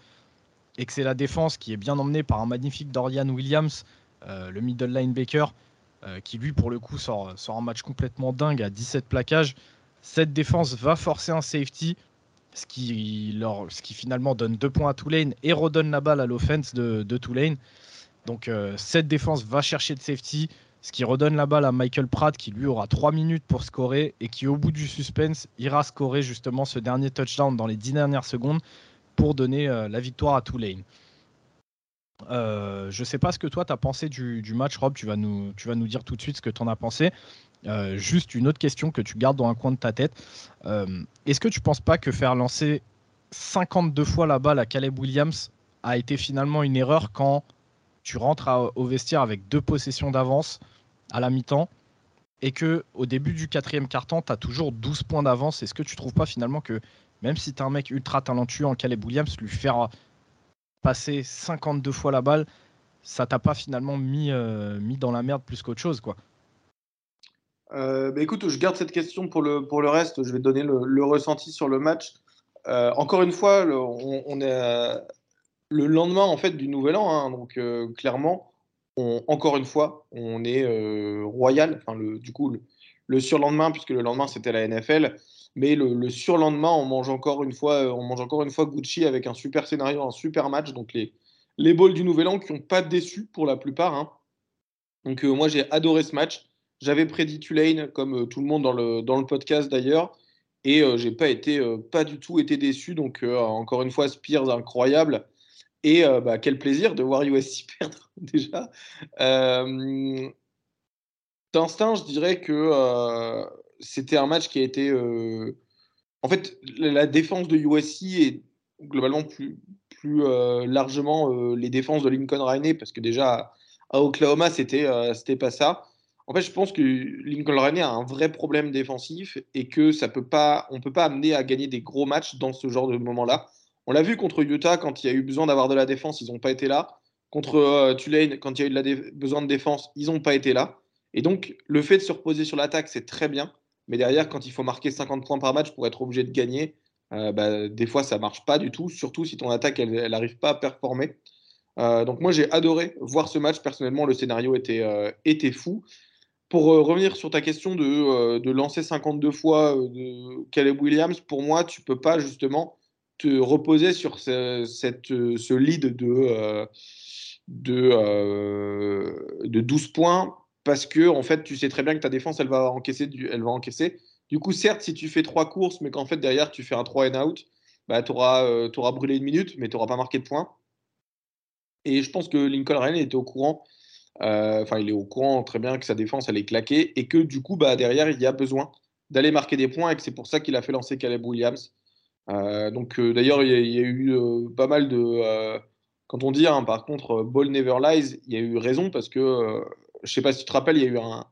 et que c'est la défense qui est bien emmenée par un magnifique Dorian Williams, euh, le middle linebacker, qui lui pour le coup sort, un match complètement dingue à 17 plaquages. Cette défense va forcer un safety, ce qui, qui finalement donne 2 points à Tulane et redonne la balle à l'offense de, de Tulane. Donc cette défense va chercher de safety, ce qui redonne la balle à Michael Pratt qui lui aura 3 minutes pour scorer et qui au bout du suspense ira scorer justement ce dernier touchdown dans les 10 dernières secondes pour donner euh, la victoire à Tulane. Euh, je ne sais pas ce que toi tu as pensé du, match, Rob, tu vas, nous, tu vas nous dire tout de suite ce que tu en as pensé. Euh, juste une autre question que tu gardes dans un coin de ta tête. Est-ce que tu ne penses pas que faire lancer 52 fois la balle à Caleb Williams a été finalement une erreur quand tu rentres au vestiaire avec deux possessions d'avance à la mi-temps et que au début du quatrième quart-temps, tu as toujours 12 points d'avance? Est-ce que tu trouves pas finalement que même si tu un mec ultra talentueux en Caleb Williams, lui faire passer 52 fois la balle, ça t'a pas finalement mis, euh, mis dans la merde plus qu'autre chose quoi euh, bah écoute, je garde cette question pour le, pour le reste. Je vais donner le, ressenti sur le match. Euh, encore une fois, on, on, est, le lendemain en fait du Nouvel An. Hein, donc euh, clairement, encore une fois, on est euh, royal. Enfin, le, du coup, le, surlendemain, puisque le lendemain c'était la NFL, mais le, surlendemain, on mange encore une fois, on mange encore une fois Gucci avec un super scénario, un super match. Donc les les balls du Nouvel An qui n'ont pas déçu pour la plupart. Hein. Donc euh, moi j'ai adoré ce match. J'avais prédit Tulane comme tout le monde dans le, dans le podcast d'ailleurs. Et j'ai pas été pas du tout été déçu. Donc encore une fois, Spears incroyable. Et euh, bah, quel plaisir de voir USC [LAUGHS] perdre déjà. Euh, D'instinct, je dirais que euh, c'était un match qui a été. Euh, en fait, la défense de USC est globalement plus, plus largement les défenses de Lincoln Riley, parce que déjà à Oklahoma, c'était c'était pas ça. En fait, je pense que Lincoln Riley a un vrai problème défensif et que ça peut pas, on peut pas amener à gagner des gros matchs dans ce genre de moment-là. On l'a vu contre Utah quand il y a eu besoin d'avoir de la défense, ils n'ont pas été là. Contre euh, Tulane, quand il y a eu besoin de défense, ils n'ont pas été là. Et donc, le fait de se reposer sur l'attaque, c'est très bien. Mais derrière, quand il faut marquer 50 points par match pour être obligé de gagner, euh, bah, des fois, ça marche pas du tout, surtout si ton attaque, elle n'arrive pas à performer. Euh, donc moi, j'ai adoré voir ce match. Personnellement, le scénario était, était fou. Pour revenir sur ta question de, lancer 52 fois de Caleb Williams, pour moi, tu peux pas justement te reposer sur ce, lead euh, euh, de 12 points parce que en fait, tu sais très bien que ta défense, elle va encaisser. Du, elle va encaisser. Du coup, certes, si tu fais trois courses, mais qu'en fait, derrière, tu fais un 3 and out, bah, tu auras, euh, brûlé une minute, mais tu n'auras pas marqué de points. Et je pense que Lincoln Riley était au courant. Enfin, il est au courant très bien que sa défense, elle est claquée et que du coup, bah, derrière, il y a besoin d'aller marquer des points et que c'est pour ça qu'il a fait lancer Caleb Williams. Euh, donc euh, d'ailleurs, il y, a eu euh, pas mal de. quand on dit, hein, par contre, Ball Never Lies, il y a eu raison parce que, je sais pas si tu te rappelles, il y a eu un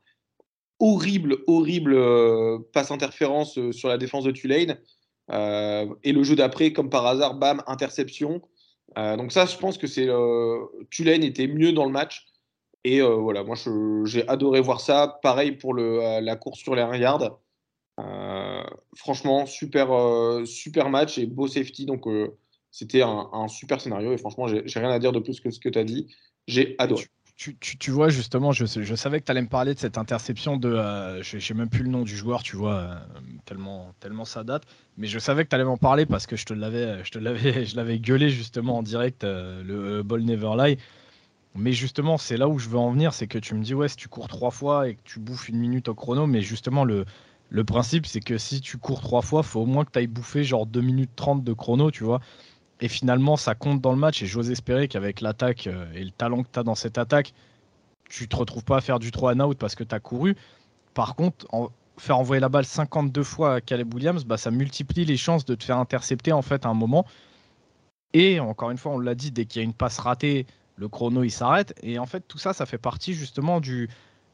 horrible, horrible passe interférence sur la défense de Tulane. et le jeu d'après, comme par hasard, bam, interception. donc ça, je pense que c'est Tulane était mieux dans le match. Et voilà, moi j'ai adoré voir ça. Pareil pour la course sur les yards. franchement, super, super match et beau safety. Donc c'était un, super scénario. Et franchement, j'ai rien à dire de plus que ce que tu as dit. J'ai adoré tu, vois, justement, je, savais que tu allais me parler de cette interception de. Euh, je n'ai même plus le nom du joueur, tu vois, euh, tellement, tellement ça date. Mais je savais que tu allais m'en parler parce que je te l'avais, je [LAUGHS] l'avais, gueulé justement en direct, euh, le Ball Never Lie. Mais justement, c'est là où je veux en venir, c'est que tu me dis, ouais, si tu cours trois fois et que tu bouffes une minute au chrono, mais justement, le, le principe, c'est que si tu cours trois fois, faut au moins que tu ailles bouffer genre 2 minutes 30 de chrono, tu vois. Et finalement, ça compte dans le match. Et j'ose espérer qu'avec l'attaque euh, et le talent que tu as dans cette attaque, tu te retrouves pas à faire du 3 and out parce que tu as couru. Par contre, faire envoyer la balle 52 fois à Caleb Williams, bah, ça multiplie les chances de te faire intercepter en fait à un moment. Et encore une fois, on l'a dit, dès qu'il y a une passe ratée, le chrono il s'arrête. Et en fait, tout ça, ça fait partie justement du,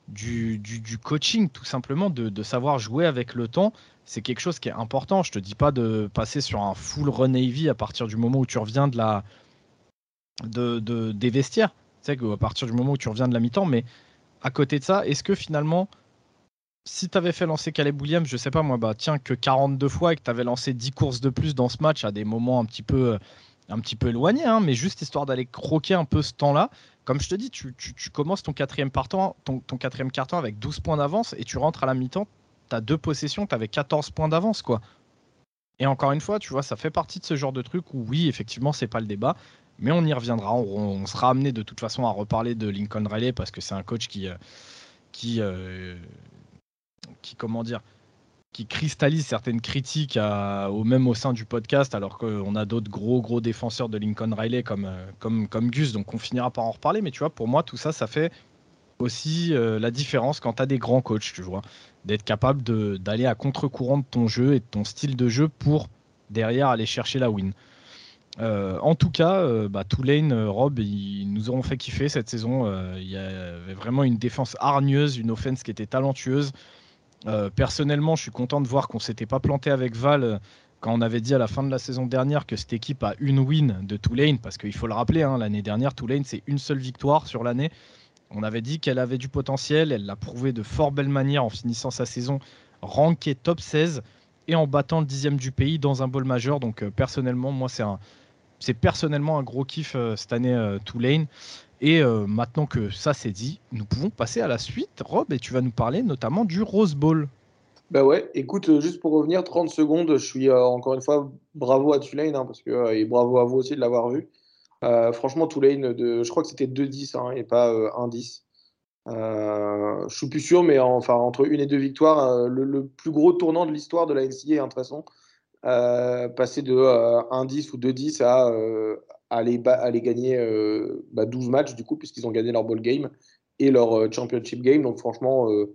du, coaching, tout simplement, de, savoir jouer avec le temps. C'est quelque chose qui est important. Je te dis pas de passer sur un full run Navy à partir du moment où tu reviens de la, de, des vestiaires. Tu partir du moment où tu reviens de la mi-temps, mais à côté de ça, est-ce que finalement, si tu avais fait lancer Caleb Williams, je sais pas moi, bah tiens, que 42 fois et que tu avais lancé 10 courses de plus dans ce match à des moments un petit peu, un petit peu éloignés, hein, mais juste histoire d'aller croquer un peu ce temps-là, comme je te dis, tu, commences ton quatrième, partant, ton, carton avec 12 points d'avance et tu rentres à la mi-temps, tu as deux possessions, tu avais 14 points d'avance. quoi. Et encore une fois, tu vois, ça fait partie de ce genre de truc où oui, effectivement, c'est pas le débat, mais on y reviendra. On, sera amené de toute façon à reparler de Lincoln Riley parce que c'est un coach qui, euh, qui, euh, qui, comment dire, qui cristallise certaines critiques au même au sein du podcast, alors qu'on a d'autres gros gros défenseurs de Lincoln Riley comme, euh, comme, comme Gus, donc on finira par en reparler. Mais tu vois, pour moi, tout ça, ça fait aussi euh, la différence quand tu as des grands coachs, tu vois, d'être capable d'aller à contre-courant de ton jeu et de ton style de jeu pour derrière aller chercher la win. Euh, en tout cas, bah, Tulane, Rob, ils nous auront fait kiffer cette saison. Il y avait vraiment une défense hargneuse, une offense qui était talentueuse. Euh, personnellement, je suis content de voir qu'on s'était pas planté avec Val euh, quand on avait dit à la fin de la saison dernière que cette équipe a une win de Tulane, parce qu'il faut le rappeler, hein, l'année dernière, Tulane, c'est une seule victoire sur l'année. On avait dit qu'elle avait du potentiel, elle l'a prouvé de fort belle manière en finissant sa saison rankée top 16 et en battant le dixième du pays dans un bowl majeur. Donc euh, personnellement, moi, c'est personnellement un gros kiff cette année Tulane. Et euh, maintenant que ça c'est dit, nous pouvons passer à la suite. Rob, et tu vas nous parler notamment du Rose Bowl. Bah ouais, écoute, euh, juste pour revenir 30 secondes, je suis euh, encore une fois bravo à Tulane, hein, parce que, et bravo à vous aussi de l'avoir vu. franchement, Tulane, je crois que c'était 2-10 hein, et pas 1-10. je suis plus sûr, mais enfin, entre une et deux victoires, le, plus gros tournant de l'histoire de la NCA, hein, de toute façon, passer de 1-10 ou 2-10 à, aller, aller gagner 12 euh, bah, matchs, du coup, puisqu'ils ont gagné leur ball game et leur euh, championship game. Donc, franchement, euh,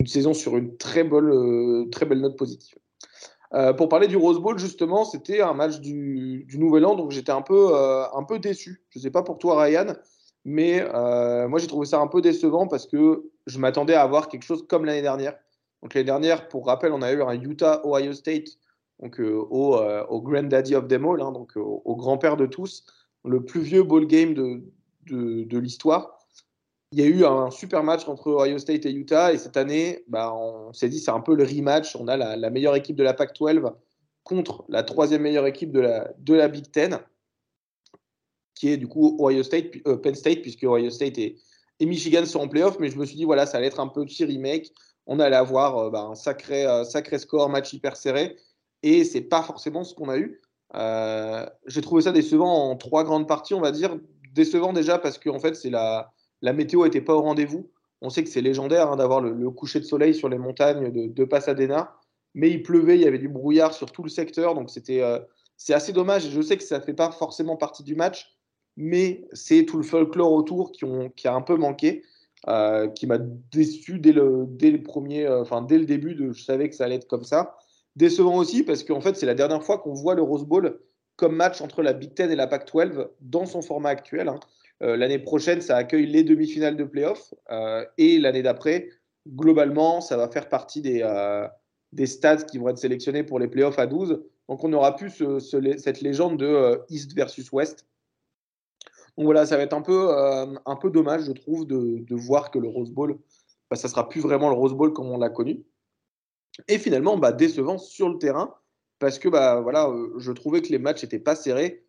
une saison sur une très belle, très belle note positive. pour parler du Rose Bowl, justement, c'était un match du, Nouvel An, donc j'étais un peu, un peu déçu. Je ne sais pas pour toi, Ryan, mais moi j'ai trouvé ça un peu décevant parce que je m'attendais à avoir quelque chose comme l'année dernière. Donc l'année dernière, pour rappel, on a eu un Utah-Ohio State donc euh, au, euh, au granddaddy of them all, hein, donc au, grand-père de tous, le plus vieux ball game de, l'histoire. Il y a eu un super match entre Ohio State et Utah, et cette année, bah, on s'est dit c'est un peu le rematch. On a la, meilleure équipe de la Pac-12 contre la troisième meilleure équipe de la, Big Ten, qui est du coup Ohio State, euh, Penn State, puisque Ohio State et, Michigan sont en playoff. Mais je me suis dit, voilà, ça allait être un petit remake. On allait avoir bah, un sacré score, match hyper serré et c'est pas forcément ce qu'on a eu. Euh, j'ai trouvé ça décevant en trois grandes parties, on va dire. Décevant déjà parce que fait, la, la météo n'était pas au rendez-vous. On sait que c'est légendaire hein, d'avoir le, coucher de soleil sur les montagnes de, de, Pasadena, mais il pleuvait, il y avait du brouillard sur tout le secteur, donc c'était euh, c'est assez dommage. Je sais que ça ne fait pas forcément partie du match, mais c'est tout le folklore autour qui, a un peu manqué, euh, qui m'a déçu dès le, dès le premier, enfin dès le début. Je savais que ça allait être comme ça. Décevant aussi parce qu'en fait, c'est la dernière fois qu'on voit le Rose Bowl comme match entre la Big Ten et la Pac-12 dans son format actuel. Hein. Euh, l'année prochaine, ça accueille les demi-finales de playoffs euh, et l'année d'après, globalement, ça va faire partie des, euh, des stades qui vont être sélectionnés pour les playoffs à 12. Donc, on n'aura plus cette légende de East versus West. Donc voilà, ça va être un peu, un peu dommage, je trouve, de, de voir que le Rose Bowl, bah, ça sera plus vraiment le Rose Bowl comme on l'a connu. Et finalement, bah, décevant sur le terrain, parce que bah, voilà, je trouvais que les matchs n'étaient pas serrés,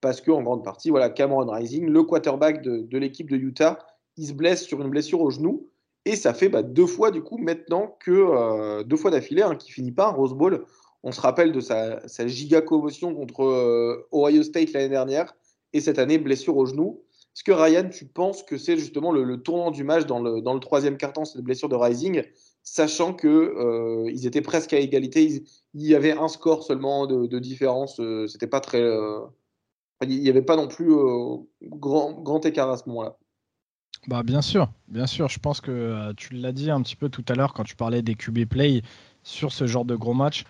parce qu'en grande partie, voilà, Cameron Rising, le quarterback de, l'équipe de Utah, il se blesse sur une blessure au genou. Et ça fait bah, deux fois, du coup, maintenant que euh, deux fois d'affilée, hein, qui finit pas un Rose Bowl. On se rappelle de sa, giga commotion contre euh, Ohio State l'année dernière. Et cette année, blessure au genou. Est-ce que Ryan, tu penses que c'est justement le, tournant du match dans le, dans le troisième carton, cette blessure de Rising, sachant qu'ils euh, ils étaient presque à égalité Il y avait un score seulement de, différence. C'était pas très. il n'y avait pas non plus grand, écart à ce moment-là. Bah bien sûr, bien sûr. Je pense que euh, tu l'as dit un petit peu tout à l'heure quand tu parlais des QB play sur ce genre de gros match.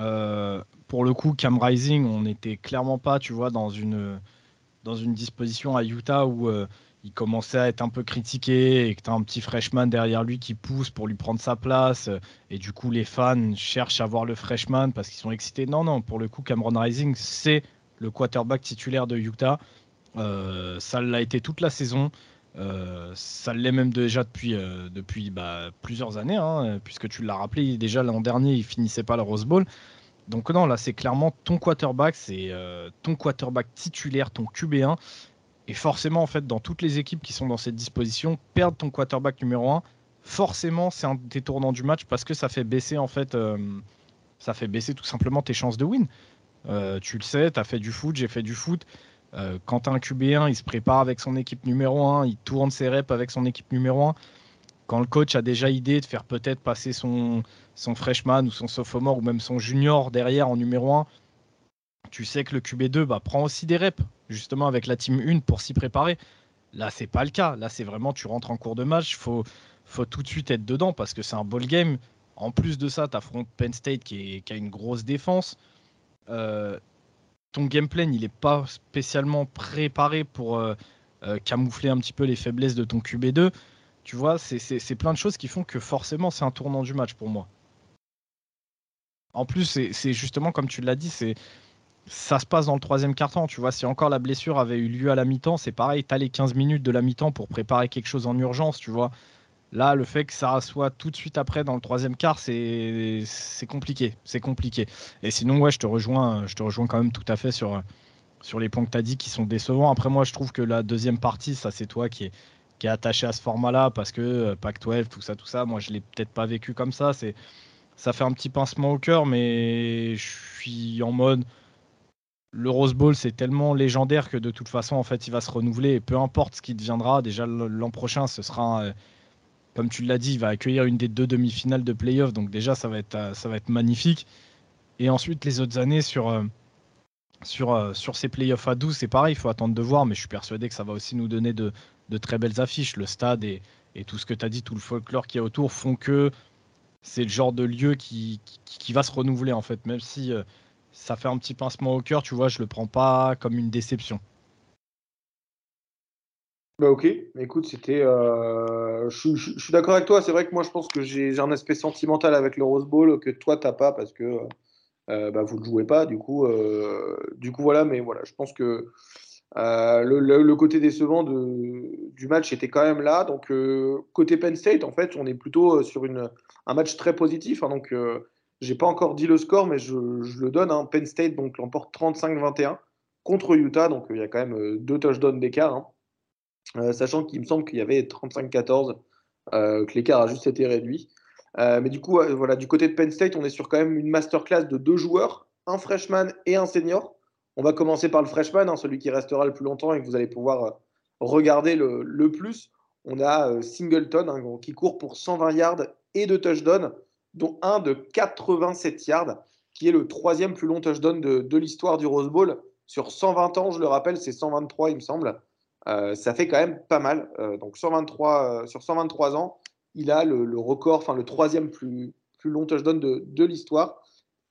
Euh, pour le coup, Cam Rising, on n'était clairement pas, tu vois, dans une, dans une disposition à Utah où euh, il commençait à être un peu critiqué et que tu as un petit freshman derrière lui qui pousse pour lui prendre sa place. Et du coup, les fans cherchent à voir le freshman parce qu'ils sont excités. Non, non, pour le coup, Cameron Rising, c'est le quarterback titulaire de Utah. ça l'a été toute la saison. Euh, ça l'est même déjà depuis, euh, depuis bah, plusieurs années, hein, puisque tu l'as rappelé, déjà l'an dernier, il finissait pas le Rose Bowl. Donc non, là, c'est clairement ton quarterback, c'est euh, ton quarterback titulaire, ton QB1. Et forcément, en fait, dans toutes les équipes qui sont dans cette disposition, perdre ton quarterback numéro 1, forcément, c'est un détournant du match parce que ça fait baisser, en fait, ça fait baisser tout simplement tes chances de win. tu le sais, tu as fait du foot, j'ai fait du foot. Euh, quand un QB1, il se prépare avec son équipe numéro 1, il tourne ses reps avec son équipe numéro 1. Quand le coach a déjà idée de faire peut-être passer son, son freshman ou son sophomore ou même son junior derrière en numéro 1, tu sais que le QB2 bah, prend aussi des reps, justement avec la team 1 pour s'y préparer. Là, c'est pas le cas. Là, c'est vraiment, tu rentres en cours de match, faut, faut tout de suite être dedans parce que c'est un ball game. En plus de ça, tu affrontes Penn State qui, qui, a une grosse défense. Euh, ton gameplay, il n'est pas spécialement préparé pour euh, euh, camoufler un petit peu les faiblesses de ton QB2. Tu vois, c'est plein de choses qui font que forcément c'est un tournant du match pour moi. En plus, c'est justement comme tu l'as dit, c'est ça se passe dans le troisième quart-temps. Tu vois, si encore la blessure avait eu lieu à la mi-temps, c'est pareil, tu as les 15 minutes de la mi-temps pour préparer quelque chose en urgence, tu vois. Là, le fait que ça soit tout de suite après dans le troisième quart, c'est compliqué. C'est compliqué. Et sinon, ouais, je te rejoins, je te rejoins quand même tout à fait sur, sur les points que tu as dit qui sont décevants. Après, moi, je trouve que la deuxième partie, ça, c'est toi qui est, qui est attaché à ce format-là parce que euh, Pac-12, tout ça, tout ça, moi, je l'ai peut-être pas vécu comme ça. C'est ça fait un petit pincement au cœur, mais je suis en mode. Le Rose Bowl, c'est tellement légendaire que de toute façon, en fait, il va se renouveler. Et peu importe ce qui deviendra, déjà l'an prochain, ce sera comme tu l'as dit, il va accueillir une des deux demi-finales de playoff, donc déjà ça va être, euh, ça va être magnifique. Et ensuite, les autres années sur, euh, sur, euh, sur ces playoffs à 12, c'est pareil, il faut attendre de voir, mais je suis persuadé que ça va aussi nous donner de, très belles affiches. Le stade et, tout ce que tu as dit, tout le folklore qui est autour font que c'est le genre de lieu qui, qui, va se renouveler en fait, même si ça fait un petit pincement au cœur, tu vois, je le prends pas comme une déception. Bah ok, écoute, c'était. Euh, je, suis d'accord avec toi. C'est vrai que moi, je pense que j'ai un aspect sentimental avec le Rose Bowl que toi, t'as pas parce que euh, bah, vous ne jouez pas. Du coup, euh, du coup, voilà. Mais voilà, je pense que le, côté décevant du match était quand même là. Donc, côté Penn State, en fait, on est plutôt sur un match très positif. Hein, donc, j'ai pas encore dit le score, mais je, le donne. Hein. Penn State donc l'emporte 35-21 contre Utah. Donc, il y a quand même deux touchdowns d'écart. Hein. Euh, sachant qu'il me semble qu'il y avait 35-14, euh, que l'écart a juste été réduit. Euh, mais du coup, voilà, du côté de Penn State, on est sur quand même une masterclass de deux joueurs, un freshman et un senior. On va commencer par le freshman, hein, celui qui restera le plus longtemps et que vous allez pouvoir regarder le, plus. On a Singleton qui court pour 120 yards et deux touchdowns, dont un de 87 yards, qui est le troisième plus long touchdown de, de l'histoire du Rose Bowl. Sur 120 ans, je le rappelle, c'est 123, il me semble. Euh, ça fait quand même pas mal. Euh, donc sur, 23, euh, sur 123 ans, il a le, record, enfin le troisième plus, plus long touchdown de, de l'histoire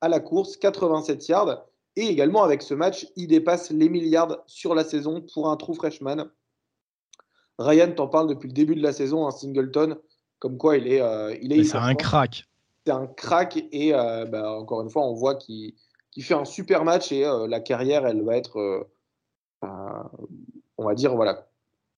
à la course, 87 yards. Et également avec ce match, il dépasse les milliards sur la saison pour un true freshman. Ryan t'en parle depuis le début de la saison, un Singleton, comme quoi il est. il est c'est un crack. C'est un crack et bah, encore une fois, on voit qu'il fait un super match et la carrière, elle va être on va dire, voilà,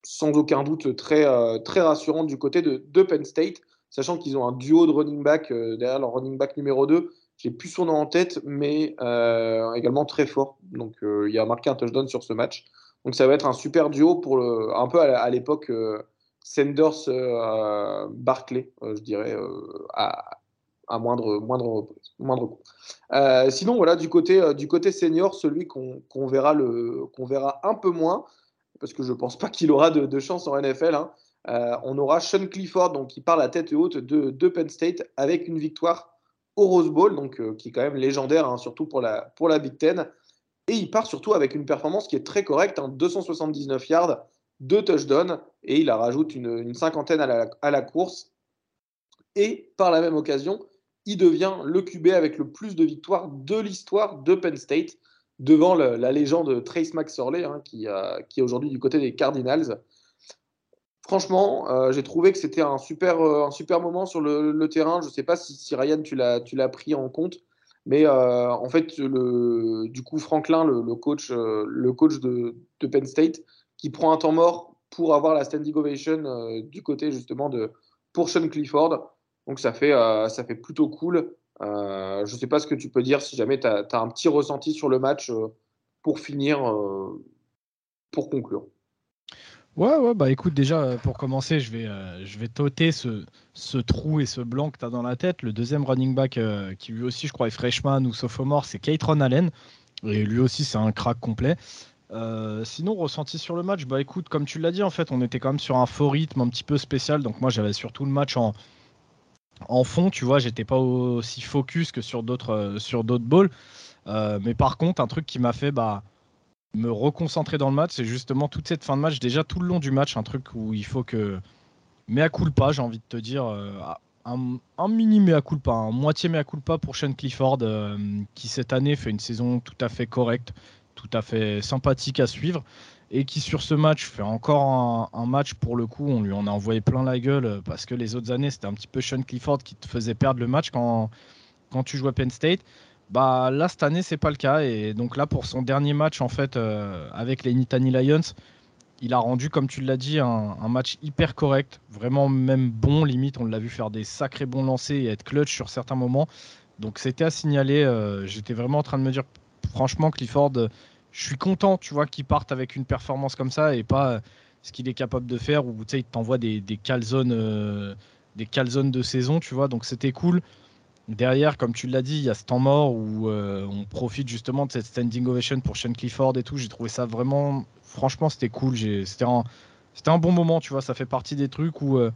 sans aucun doute très, très rassurante du côté de, Penn State, sachant qu'ils ont un duo de running back derrière leur running back numéro 2 j'ai plus son nom en tête, mais euh, également très fort. Donc euh, il a marqué un touchdown sur ce match. Donc ça va être un super duo pour un peu à, l'époque euh, Sanders Barclay, je dirais, à, moindre moindre moindre coup. sinon voilà du côté du côté senior, celui qu'on verra le qu'on verra un peu moins parce que je pense pas qu'il aura de, chance en NFL. Hein. on aura Sean Clifford donc qui parle à tête haute de, de Penn State avec une victoire au Rose Bowl, donc, euh, qui est quand même légendaire, hein, surtout pour la, pour la Big Ten. Et il part surtout avec une performance qui est très correcte, 279 hein, yards, 2 touchdowns, et il a rajoute une, cinquantaine à la, à la, course. Et par la même occasion, il devient le QB avec le plus de victoires de l'histoire de Penn State, devant la légende Trace McSorley, hein, qui, qui est aujourd'hui du côté des Cardinals. Franchement, euh, j'ai trouvé que c'était un super, euh, moment sur le, terrain. Je ne sais pas si, Ryan, tu l'as pris en compte. Mais euh, en fait, du coup, Franklin, le, coach, le coach de, Penn State, qui prend un temps mort pour avoir la standing ovation du côté justement de pour Sean Clifford. Donc ça fait, ça fait plutôt cool. je ne sais pas ce que tu peux dire si jamais tu as, un petit ressenti sur le match pour finir, pour conclure. Ouais, ouais, bah écoute, déjà, euh, pour commencer, je vais, euh, je vais t'ôter ce, ce trou et ce blanc que tu as dans la tête. Le deuxième running back, euh, qui lui aussi, je crois, est freshman ou sophomore, c'est Keitron Allen. Et lui aussi, c'est un crack complet. sinon, ressenti sur le match, bah écoute, comme tu l'as dit, en fait, on était quand même sur un faux rythme un petit peu spécial. Donc moi, j'avais surtout le match en, en fond, tu vois, j'étais pas aussi focus que sur d'autres sur d'autres balls. mais par contre, un truc qui m'a fait, bah me reconcentrer dans le match, c'est justement toute cette fin de match, déjà tout le long du match, un truc où il faut que. Mais à pas, j'ai envie de te dire, euh, un, un, mini mea culpa, un moitié mea culpa pour Sean Clifford, euh, qui cette année fait une saison tout à fait correcte, tout à fait sympathique à suivre, et qui sur ce match fait encore un, match pour le coup, on lui en a envoyé plein la gueule, euh, parce que les autres années, c'était un petit peu Sean Clifford qui te faisait perdre le match quand, quand tu jouais Penn State. Bah là cette année c'est pas le cas et donc là pour son dernier match en fait euh, avec les Nittany Lions, il a rendu comme tu l'as dit un, match hyper correct, vraiment même bon limite on l'a vu faire des sacrés bons lancers et être clutch sur certains moments. Donc c'était à signaler. Euh, j'étais vraiment en train de me dire franchement Clifford, je suis content tu vois qu'il parte avec une performance comme ça et pas euh, ce qu'il est capable de faire où tu sais il t'envoie des, calzones des calzones de saison tu vois donc c'était cool. Derrière, comme tu l'as dit, il y a ce temps mort où euh, on profite justement de cette standing ovation pour Sean Clifford et tout. J'ai trouvé ça vraiment, franchement, c'était cool. C'était un, bon moment, tu vois. Ça fait partie des trucs où, euh,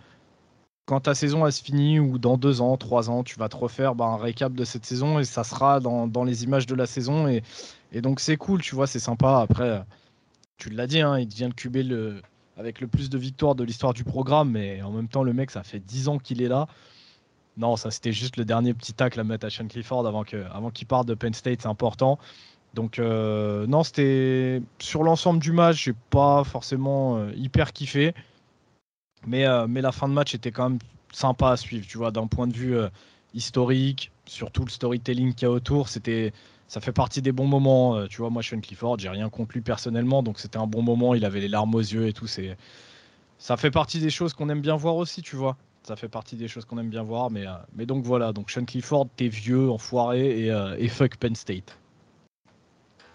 quand ta saison elle se finit, ou dans deux ans, trois ans, tu vas te refaire bah, un récap de cette saison et ça sera dans, dans les images de la saison. Et, et donc, c'est cool, tu vois, c'est sympa. Après, tu l'as dit, hein, il devient le QB avec le plus de victoires de l'histoire du programme, mais en même temps, le mec, ça fait dix ans qu'il est là. Non, ça c'était juste le dernier petit tacle à mettre à Sean Clifford avant qu'il parte de Penn State, c'est important. Donc euh, non, c'était sur l'ensemble du match, j'ai pas forcément euh, hyper kiffé, mais, euh, mais la fin de match était quand même sympa à suivre, tu vois, d'un point de vue historique, surtout le storytelling qu'il y a autour, c'était ça fait partie des bons moments. tu vois, moi Sean Clifford, j'ai rien contre lui personnellement, donc c'était un bon moment, il avait les larmes aux yeux et tout, c'est ça fait partie des choses qu'on aime bien voir aussi, tu vois ça fait partie des choses qu'on aime bien voir. Mais, euh, mais donc voilà, donc Sean Clifford, t'es vieux, enfoiré et, euh, et fuck Penn State.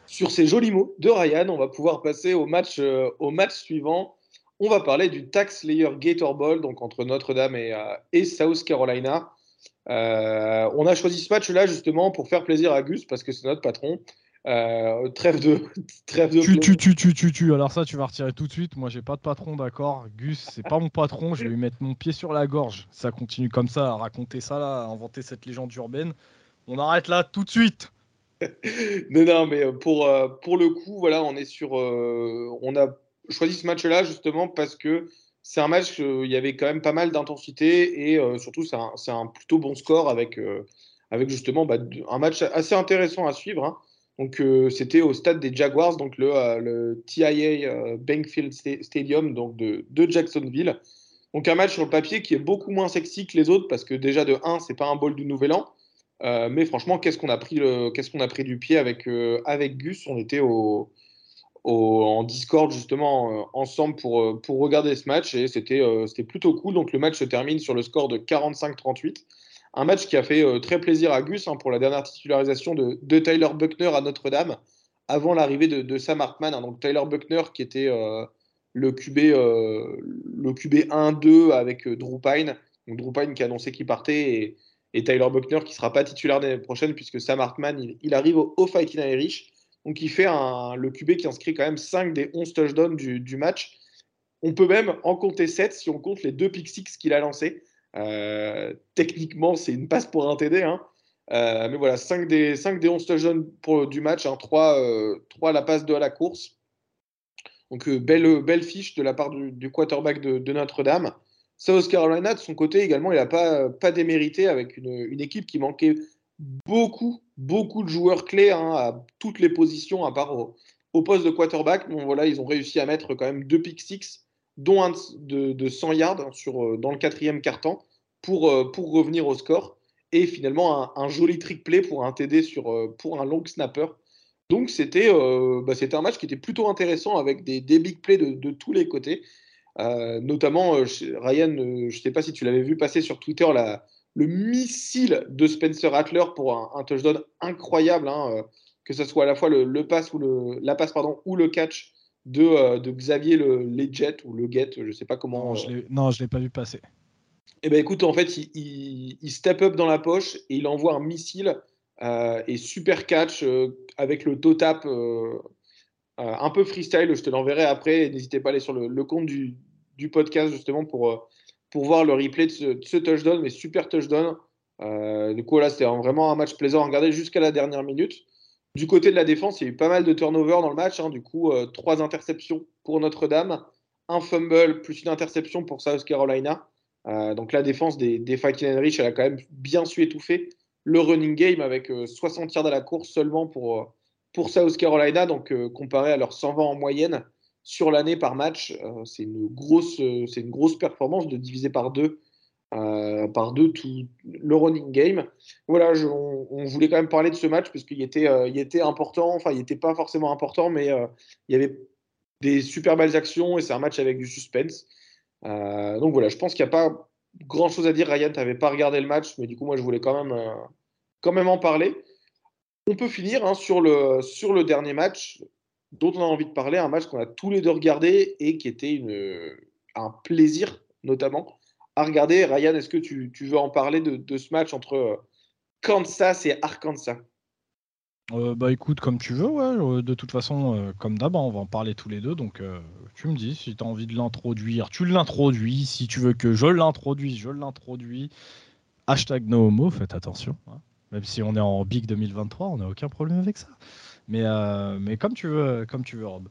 Sur ces jolis mots de Ryan, on va pouvoir passer au match, euh, au match suivant. On va parler du Tax Layer Gator Bowl, donc entre Notre-Dame et, South Carolina. On a choisi ce match-là justement pour faire plaisir à Gus parce que c'est notre patron. Euh, trêve de. [LAUGHS] trêve de tu, tu, tu, tu, tu, tu, alors ça, tu vas retirer tout de suite. Moi, j'ai pas de patron, d'accord. Gus, c'est pas mon patron. Je vais lui mettre mon pied sur la gorge. Ça continue comme ça à raconter ça, là, à inventer cette légende urbaine. On arrête là tout de suite. [LAUGHS] non, non, mais pour, euh, pour le coup, voilà, on est sur. Euh, on a choisi ce match-là justement parce que c'est un match, il y avait quand même pas mal d'intensité et surtout, c'est un, un, plutôt bon score avec, avec justement bah, un match assez intéressant à suivre. Hein. Donc euh, c'était au stade des Jaguars, donc le, euh, TIA euh, Bankfield Stadium donc de, Jacksonville. Donc un match sur le papier qui est beaucoup moins sexy que les autres parce que déjà de 1, c'est pas un bol du Nouvel An. mais franchement, qu'est-ce qu'on a pris qu'est-ce a pris du pied avec avec Gus? On était au en Discord justement ensemble pour, pour regarder ce match et c'était c'était plutôt cool. Donc le match se termine sur le score de 45-38. Un match qui a fait très plaisir à Gus hein, pour la dernière titularisation de, de Tyler Buckner à Notre-Dame avant l'arrivée de, Sam Hartman. Hein. donc Tyler Buckner qui était le QB, QB 1-2 avec Drew Pine. Donc Drew Pine qui a annoncé qu'il partait et, Tyler Buckner qui ne sera pas titulaire l'année prochaine puisque Sam Hartman il, arrive au, Fighting Irish. Donc il fait le QB qui inscrit quand même 5 des 11 touchdowns du, match. On peut même en compter 7 si on compte les deux pick six qu'il a lancés. Euh, techniquement, c'est une passe pour un TD. Hein. Euh, mais voilà, 5 des, 5 des 11 touchdowns pour, du match, hein. 3, euh, 3, à la passe, 2 à la course. Donc belle, belle fiche de la part du, quarterback de, Notre-Dame. South Carolina, de son côté également, il n'a pas, démérité avec une, équipe qui manquait beaucoup, beaucoup de joueurs clés hein, à toutes les positions, à part au, poste de quarterback. Bon, voilà, ils ont réussi à mettre quand même deux pick six, dont un de, de 100 yards sur, euh, dans le quatrième quart-temps pour, euh, pour revenir au score. Et finalement, un, joli trick play pour un TD sur, euh, pour un long snapper. Donc, c'était bah, un match qui était plutôt intéressant avec des, des big plays de, tous les côtés. Notamment, Ryan, je ne sais pas si tu l'avais vu passer sur Twitter, le missile de Spencer Rattler pour un, un touchdown incroyable, hein, que ce soit à la fois le, le pass ou le, la passe pardon, ou le catch de, de Xavier le ou le Get, je ne sais pas comment. Non, je ne l'ai pas vu passer. Eh ben écoute, en fait, il, il, il, step up dans la poche et il envoie un missile euh, et super catch euh, avec le toe tap euh, un peu freestyle. Je te l'enverrai après. N'hésitez pas à aller sur le, le compte du, du, podcast justement pour, pour voir le replay de ce, touchdown, mais super touchdown. du coup, là, c'était vraiment un match plaisant à regarder jusqu'à la dernière minute. Du côté de la défense, il y a eu pas mal de turnovers dans le match. Hein. Du coup, euh, trois interceptions pour Notre-Dame, un fumble plus une interception pour South Carolina. Euh, donc la défense des, Fighting Rich, elle a quand même bien su étouffer le running game avec euh, 60 yards à la course seulement pour, pour South Carolina. Donc comparé à leurs 120 en moyenne sur l'année par match, c'est une, grosse, c'est une grosse performance de diviser par deux euh, par deux tout le running game. Voilà, on, voulait quand même parler de ce match parce qu'il était, euh, il était important, enfin il n'était pas forcément important, mais euh, il y avait des super belles actions et c'est un match avec du suspense. Euh, donc voilà, je pense qu'il n'y a pas grand chose à dire. Ryan, tu n'avais pas regardé le match, mais du coup moi je voulais quand même, euh, quand même en parler. On peut finir hein, sur, le, sur le dernier match dont on a envie de parler, un match qu'on a tous les deux regardé et qui était un plaisir notamment à regarder. Ryan, est-ce que tu, veux en parler de, ce match entre euh, Kansas et Arkansas? Euh, Bah écoute, comme tu veux, ouais. De toute façon, euh, comme d'hab, hein, on va en parler tous les deux. Donc euh, tu me dis si tu as envie de l'introduire, tu l'introduis. Si tu veux que je l'introduise, je l'introduis. Hashtag no homo, faites attention. Hein. Même si on est en big 2023, on n'a aucun problème avec ça. Mais, euh, mais comme tu veux, comme tu veux, Rob.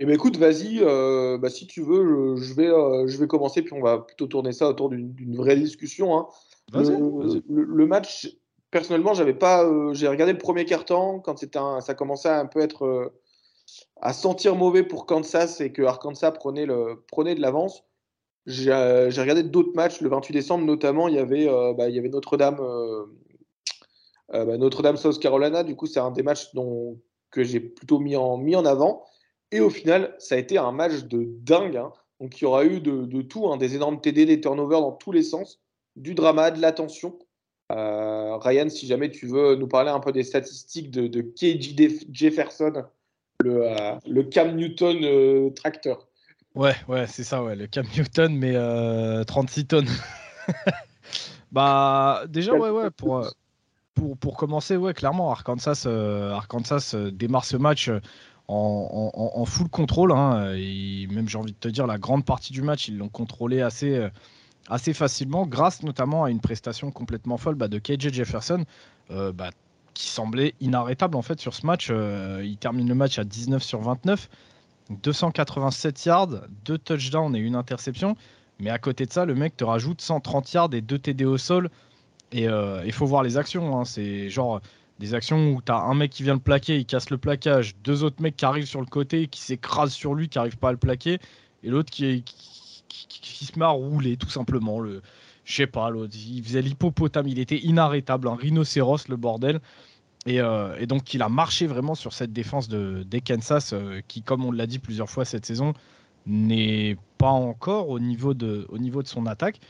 Eh bien, écoute, vas-y, euh, bah, si tu veux, je, je vais, euh, je vais commencer, puis on va plutôt tourner ça autour d'une vraie discussion. Hein. Le, le, le, match, personnellement, j'avais pas, euh, j'ai regardé le premier quart-temps quand un, ça commençait à un peu être euh, à sentir mauvais pour Kansas et que Arkansas prenait, le, prenait de l'avance. J'ai regardé d'autres matchs le 28 décembre, notamment il y avait, euh, bah, il y avait Notre-Dame, bah, Notre-Dame South Carolina. Du coup, c'est un des matchs dont, que j'ai plutôt mis en, mis en avant. Et au final, ça a été un match de dingue. Hein. Donc il y aura eu de, de tout, hein, des énormes TD, des turnovers dans tous les sens, du drama, de l'attention. Euh, Ryan, si jamais tu veux nous parler un peu des statistiques de, de KJ Jefferson, le, euh, le Cam Newton euh, tracteur. Ouais, ouais, c'est ça, ouais, le Cam Newton, mais 36 tonnes. [LAUGHS] bah, déjà, ouais, ouais, pour, pour, commencer, ouais, clairement, Arkansas, Arkansas démarre ce match en, en, full contrôle. Hein, même, j'ai envie de te dire, la grande partie du match, ils l'ont contrôlé assez, facilement, grâce notamment à une prestation complètement folle bah, de KJ Jefferson, euh, bah, qui semblait inarrêtable en fait sur ce match. Euh, il termine le match à 19 sur 29, 287 yards, 2 touchdowns et une interception. Mais à côté de ça, le mec te rajoute 130 yards et 2 TD au sol. Et il euh, faut voir les actions. Hein. C'est genre des actions où tu as un mec qui vient le plaquer, il casse le plaquage, deux autres mecs qui arrivent sur le côté, qui s'écrasent sur lui, qui n'arrivent pas à le plaquer, et l'autre qui, qui, se met à rouler, tout simplement. Le, je sais pas, l'autre, il faisait l'hippopotame, il était inarrêtable, un rhinocéros, le bordel. Et, donc, il a marché vraiment sur cette défense de, des Kansas, qui, comme on l'a dit plusieurs fois cette saison, n'est pas encore au niveau de, au niveau de son attaque.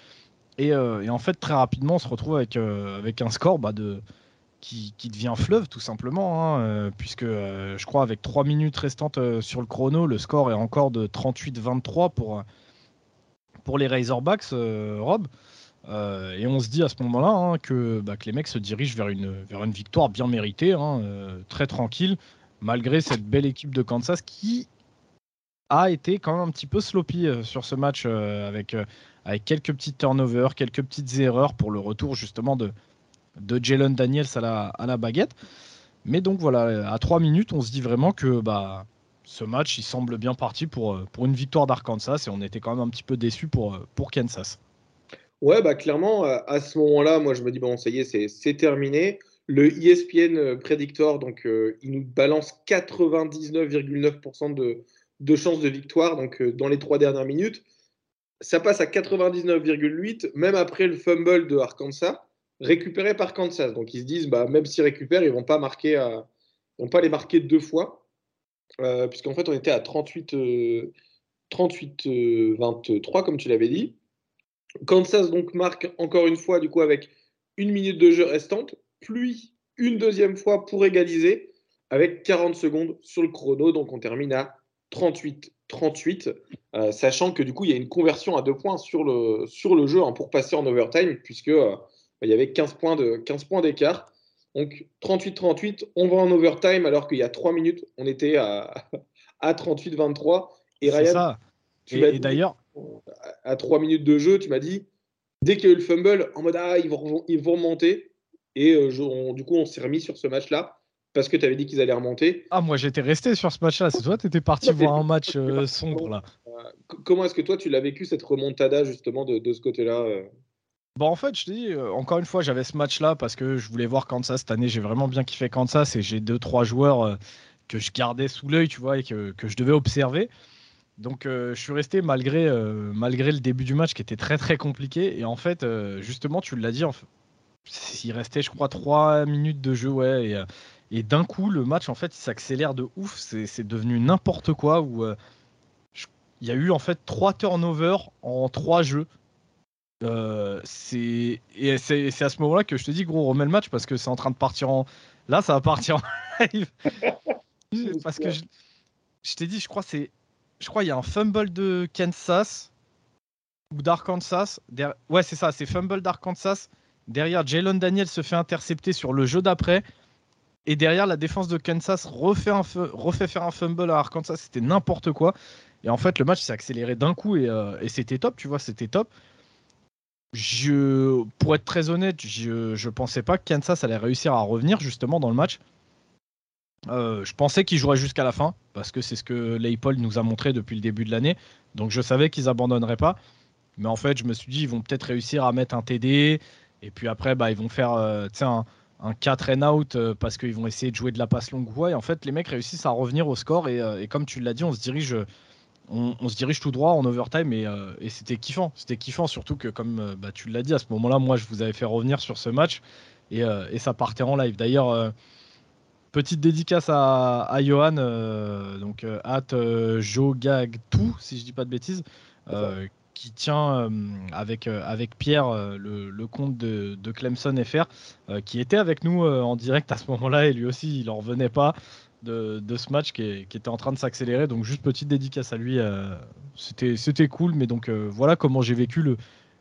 Et, en fait, très rapidement, on se retrouve avec, avec un score bah, de, qui, devient fleuve tout simplement, hein, euh, puisque euh, je crois avec 3 minutes restantes euh, sur le chrono, le score est encore de 38-23 pour, pour les Razorbacks, Rob. et on se dit à ce moment-là hein, que, bah, que, les mecs se dirigent vers une, vers une victoire bien méritée, hein, très tranquille, malgré cette belle équipe de Kansas qui a été quand même un petit peu sloppy sur ce match avec, avec quelques petites turnovers, quelques petites erreurs pour le retour justement de, Jalen Daniels à la, baguette. Mais donc voilà, à 3 minutes, on se dit vraiment que bah, ce match, il semble bien parti pour, euh, pour une victoire d'Arkansas et on était quand même un petit peu déçus pour, euh, pour Kansas. Ouais, bah clairement, à ce moment-là, moi je me dis, bon, ça y est, c'est terminé. Le ESPN euh, Predictor, donc il nous balance 99,9% de, de chances de victoire donc, dans les trois dernières minutes. Ça passe à 99,8% même après le fumble de Arkansas récupéré par Kansas. Donc ils se disent, bah, même s'ils récupèrent, ils ne vont pas marquer, vont pas les marquer deux fois, euh, puisqu'en fait on était à 38, 38 23 comme tu l'avais dit. Kansas donc marque encore une fois du coup avec une minute de jeu restante, puis une deuxième fois pour égaliser avec 40 secondes sur le chrono. Donc on termine à 38-38, euh, sachant que du coup il y a une conversion à deux points sur le, sur le jeu hein, pour passer en overtime, puisque euh, il y avait 15 points, de, 15 points d'écart. Donc 38-38, on va en overtime alors qu'il y a 3 minutes, on était à, [LAUGHS] à 38-23. Et Ryan, ça. et, d'ailleurs, à 3 minutes de jeu, tu m'as dit, dès qu'il y a eu le fumble, en mode ah, ils vont, ils vont remonter. Et euh, du coup, on s'est remis sur ce match-là parce que tu avais dit qu'ils allaient remonter. Ah, moi j'étais resté sur ce match-là. C'est toi, tu étais parti voir un match [LAUGHS] euh, sombre là. Euh, comment est-ce que toi, tu l'as vécu cette remontada justement de, de ce côté-là Bon, en fait, je te dis, euh, encore une fois, j'avais ce match-là parce que je voulais voir Kansas cette année. J'ai vraiment bien kiffé Kansas et j'ai deux, trois joueurs euh, que je gardais sous l'œil, tu vois, et que, je devais observer. Donc, euh, je suis resté malgré, malgré le début du match qui était très, très compliqué. Et en fait, justement, tu l'as dit, en il restait, je crois, trois minutes de jeu, ouais. Et, d'un coup, le match, en fait, il s'accélère de ouf. C'est devenu n'importe quoi. Où, il y a eu, en fait, trois turnovers en trois jeux. Euh, c'est et c'est à ce moment-là que je te dis gros remets le match parce que c'est en train de partir en là ça va partir en [LAUGHS] live [LAUGHS] parce que je, t'ai dit je crois c'est je crois il y a un fumble de Kansas ou d'Arkansas ouais c'est ça c'est fumble d'Arkansas derrière Jalen Daniel se fait intercepter sur le jeu d'après et derrière la défense de Kansas refait, faire un fumble à Arkansas c'était n'importe quoi et en fait le match s'est accéléré d'un coup et, euh, et c'était top tu vois c'était top je, pour être très honnête, je, je pensais pas que Kansas allait réussir à revenir justement dans le match. Euh, je pensais qu'ils joueraient jusqu'à la fin parce que c'est ce que Leipold nous a montré depuis le début de l'année. Donc je savais qu'ils abandonneraient pas. Mais en fait, je me suis dit ils vont peut-être réussir à mettre un TD et puis après bah, ils vont faire euh, un, un 4 and out euh, parce qu'ils vont essayer de jouer de la passe longue. Ouais, et en fait, les mecs réussissent à revenir au score et, et comme tu l'as dit, on se dirige on, se dirige tout droit en overtime euh, et, c'était kiffant. C'était kiffant, surtout que, comme euh, bah, tu l'as dit, à ce moment-là, moi, je vous avais fait revenir sur ce match et, euh, ça partait en live. D'ailleurs, petite dédicace à, à Johan, donc at Jogagtou, si je dis pas de bêtises, qui tient avec, avec Pierre le, compte de, de, Clemson FR, qui était avec nous en direct à ce moment-là et lui aussi, il en revenait pas de, ce match qui, était en train de s'accélérer. Donc juste petite dédicace à lui. Euh, c'était cool, mais donc euh, voilà comment j'ai vécu le,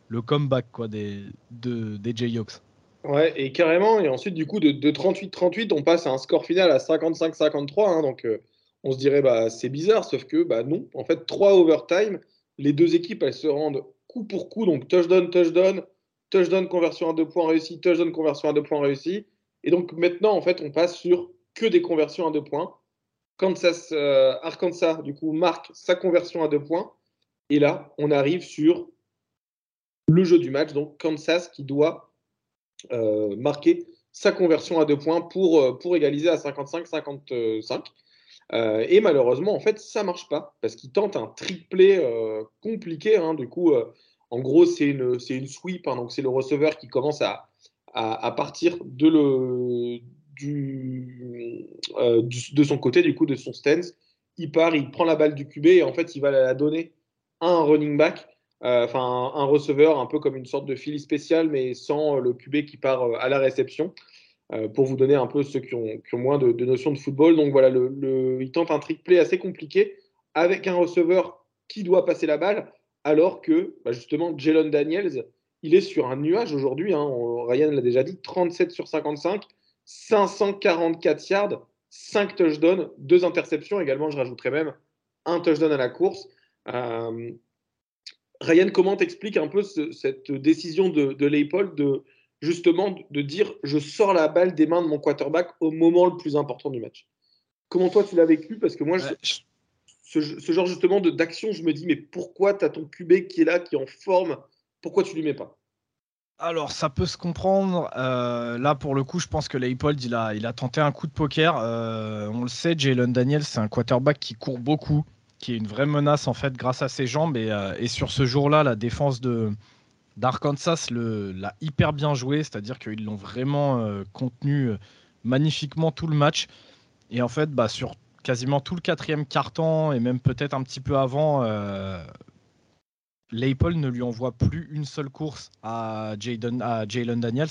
le comeback quoi, des, de, des Jayhawks. Ouais, et carrément. Et ensuite, du coup, de 38-38, on passe à un score final à 55-53. Hein, donc euh, on se dirait, bah, c'est bizarre, sauf que bah, non. En fait, trois overtime. Les deux équipes, elles se rendent coup pour coup. Donc touchdown, touchdown, touchdown, conversion à deux points réussi, touchdown, conversion à deux points réussi. Et donc maintenant, en fait, on passe sur que des conversions à deux points. Kansas, euh, Arkansas, du coup, marque sa conversion à deux points. Et là, on arrive sur le jeu du match. Donc, Kansas qui doit euh, marquer sa conversion à deux points pour, euh, pour égaliser à 55-55. Et malheureusement, en fait, ça marche pas parce qu'il tente un triplé compliqué. Hein. Du coup, en gros, c'est une, une sweep. Hein. donc, c'est le receveur qui commence à, à, partir de le, de son côté, du coup, de son stance. Il part, il prend la balle du QB et en fait, il va la donner à un running back, enfin un, receveur, un peu comme une sorte de fili spécial, mais sans le QB qui part à la réception. Pour vous donner un peu ceux qui ont, moins de, notions de football. Donc voilà, il tente un trick play assez compliqué avec un receveur qui doit passer la balle, alors que bah, justement Jalen Daniels, il est sur un nuage aujourd'hui. Hein. Ryan l'a déjà dit, 37 sur 55, 544 yards, 5 touchdowns, 2 interceptions également, je rajouterais même un touchdown à la course. Euh, Ryan, comment t'expliques un peu cette décision de, de de justement de dire je sors la balle des mains de mon quarterback au moment le plus important du match Comment toi tu l'as vécu? Parce que moi, je ce, genre justement d'action, je me dis, mais pourquoi tu as ton QB qui est là, qui est en forme? Pourquoi tu lui mets pas? Alors, ça peut se comprendre. Euh, là, pour le coup, je pense que Leipold, il a, il a tenté un coup de poker. Euh, on le sait, Jalen Daniels, c'est un quarterback qui court beaucoup, qui est une vraie menace, en fait, grâce à ses jambes. Et, euh, et sur ce jour-là, la défense de d'Arkansas l'a hyper bien joué, c'est-à-dire qu'ils l'ont vraiment contenu magnifiquement tout le match. Et en fait, bah, sur quasiment tout le quatrième carton et même peut-être un petit peu avant, euh, ne lui envoie plus une seule course à Jalen Daniels.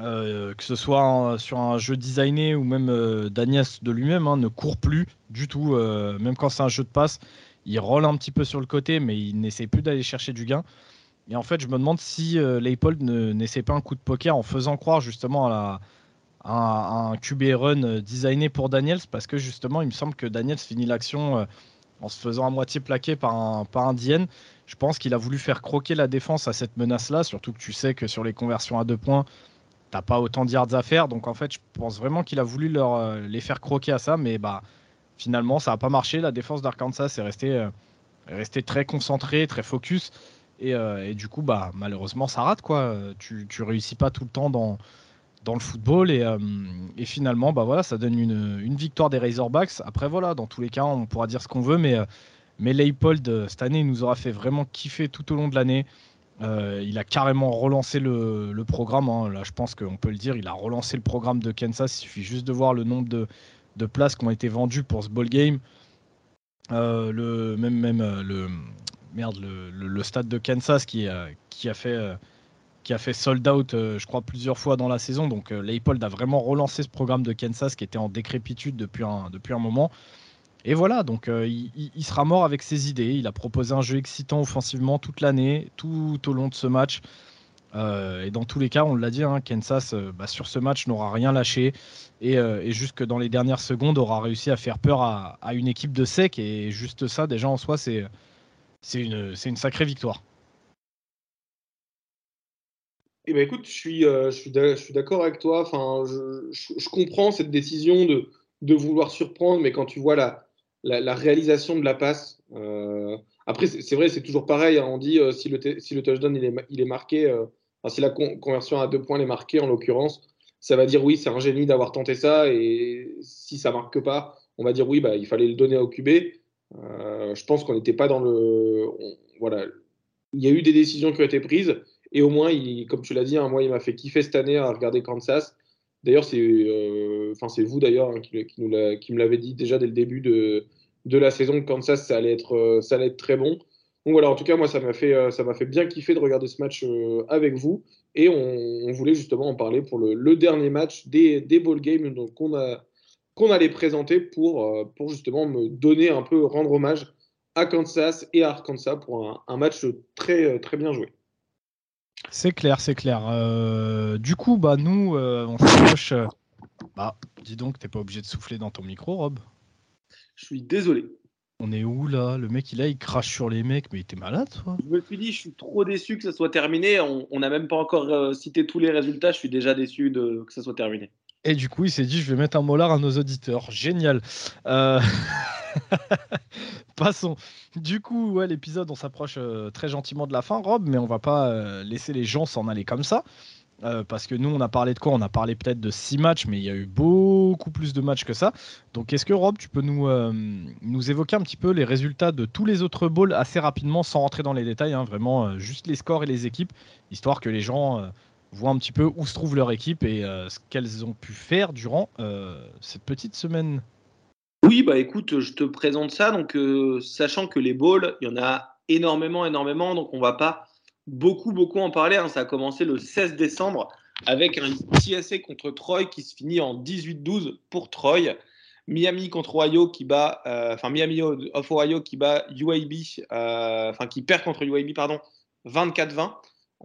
Euh, que ce soit sur un jeu designé ou même euh, Daniels de lui-même hein, ne court plus du tout, euh, même quand c'est un jeu de passe, il roule un petit peu sur le côté, mais il n'essaie plus d'aller chercher du gain. Et en fait, je me demande si Leipold n'essaie pas un coup de poker en faisant croire justement à la, un, QB run euh, designé pour Daniels parce que justement, il me semble que Daniels finit l'action euh, en se faisant à moitié plaquer par un, par un DN. Je pense qu'il a voulu faire croquer la défense à cette menace-là, surtout que tu sais que sur les conversions à deux points, t'as pas autant de yards à faire. Donc en fait, je pense vraiment qu'il a voulu leur, euh, les faire croquer à ça, mais bah finalement, ça n'a pas marché. La défense d'Arkansas est restée, restée très concentrée, très focus. Et, et, du coup, bah, malheureusement, ça rate. quoi. Tu, tu réussis pas tout le temps dans, dans le football. Euh, et, finalement, bah voilà, ça donne une, victoire des Razorbacks. Après, voilà, dans tous les cas, on pourra dire ce qu'on veut, mais, euh, mais Leipold, euh, cette année, il nous aura fait vraiment kiffer tout au long de l'année. il a carrément relancé le, programme. Hein. Là, je pense qu'on peut le dire. Il a relancé le programme de Kansas. Il suffit juste de voir le nombre de, places qui ont été vendues pour ce ball game. le, même, même le, merde, le, stade de Kansas qui, fait qui a fait sold out, euh, je crois, plusieurs fois dans la saison. Donc euh, Leipold a vraiment relancé ce programme de Kansas qui était en décrépitude depuis un, moment. Et voilà, donc euh, il, sera mort avec ses idées. Il a proposé un jeu excitant offensivement toute l'année, tout au long de ce match. et dans tous les cas, on l'a dit, hein, Kansas, bah, sur ce match, n'aura rien lâché. Et, et, jusque dans les dernières secondes, aura réussi à faire peur à une équipe de sec. Et juste ça, déjà en soi, c'est une, une sacrée victoire. Eh ben, écoute, je suis, euh, d'accord avec toi. Enfin, je, comprends cette décision de, vouloir surprendre, mais quand tu vois la, la, réalisation de la passe, euh, après, c'est vrai, c'est toujours pareil. Hein. on dit euh, si, le touchdown il est marqué, si la conversion à deux points est marquée, en l'occurrence, ça va dire oui, c'est un génie d'avoir tenté ça. Et si ça marque pas, on va dire oui, bah, il fallait le donner au QB. Je pense qu'on n'était pas dans le. voilà. Il y a eu des décisions qui ont été prises. Et au moins, comme tu l'as dit, hein, moi, il m'a fait kiffer cette année à regarder Kansas. D'ailleurs, c'est euh, vous d'ailleurs hein, qui, qui, me l'avez dit déjà dès le début de, de la saison que Kansas, ça allait, être, euh, ça allait être très bon. Donc voilà, en tout cas, moi, ça m'a fait, euh, ça m'a fait bien kiffer de regarder ce match avec vous. Et on, voulait justement en parler pour le, dernier match des, des ball games qu'on a qu'on allait présenter pour, pour justement me donner un peu, rendre hommage à Kansas et à Arkansas pour un, un match très, très bien joué. C'est clair, c'est clair. Euh, du coup, bah nous, euh, on s'approche. Euh, bah, dis donc, t'es pas obligé de souffler dans ton micro, Rob. Je suis désolé. On est où là? Le mec, il a, il crache sur les mecs, mais il était malade, toi? Je me suis dit, je suis trop déçu que ça soit terminé. On n'a même pas encore cité tous les résultats. Je suis déjà déçu de que ça soit terminé. Et du coup, il s'est dit, je vais mettre un molar à nos auditeurs. Génial. [LAUGHS] Passons. Du coup, ouais, l'épisode, on s'approche euh, très gentiment de la fin, Rob, mais on va pas euh, laisser les gens s'en aller comme ça. Euh, parce que nous, on a parlé de quoi? On a parlé peut-être de six matchs, mais il y a eu beaucoup plus de matchs que ça. Donc, est-ce que Rob, tu peux nous, nous évoquer un petit peu les résultats de tous les autres bowls assez rapidement, sans rentrer dans les détails, hein, vraiment juste les scores et les équipes, histoire que les gens voient un petit peu où se trouve leur équipe et ce qu'elles ont pu faire durant cette petite semaine. Oui, bah écoute, je te présente ça. Donc, sachant que les balls, il y en a énormément, énormément. Donc, on va pas beaucoup, beaucoup en parler. Hein. Ça a commencé le 16 décembre avec un TSA contre Troy qui se finit en 18-12 pour Troy. Miami contre Ohio qui bat, euh, enfin Miami of Ohio qui bat UAB, euh, enfin qui perd contre UAB, pardon, 24-20.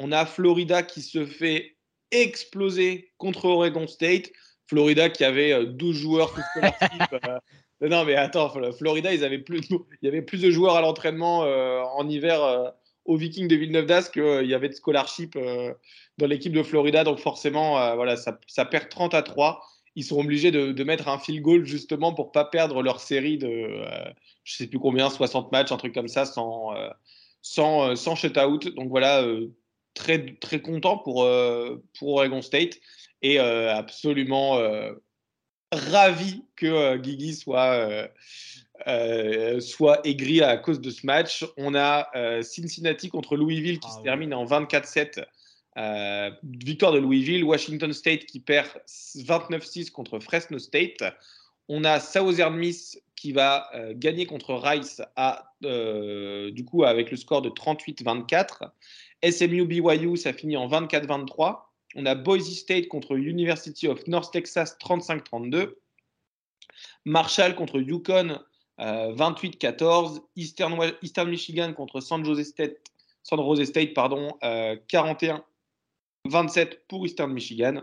On a Florida qui se fait exploser contre Oregon State. Florida qui avait 12 euh, joueurs [LAUGHS] non mais attends, Florida, ils avaient plus, il y avait plus de joueurs à l'entraînement en hiver aux Vikings de Villeneuve d'Ascq qu'il y avait de scholarship dans l'équipe de Florida. Donc forcément, voilà, ça, ça, perd 30 à 3 ils sont obligés de, mettre un field goal justement pour pas perdre leur série de, euh, je sais plus combien, 60 matchs, un truc comme ça, sans, euh, sans, euh, sans shutout. Donc voilà, très, très content pour, pour Oregon State et absolument ravi que Guigui soit, soit aigri à cause de ce match. On a Cincinnati contre Louisville qui ah se termine en 24-7 euh, victoire de Louisville, Washington State qui perd 29-6 contre Fresno State. On a Southern Miss qui va euh, gagner contre Rice à, euh, du coup avec le score de 38-24. SMU BYU, ça finit en 24-23. On a Boise State contre University of North Texas 35-32. Marshall contre Yukon 28-14. Eastern, Eastern, Michigan contre San Jose State, San Jose State pardon, 41 27 pour Eastern Michigan.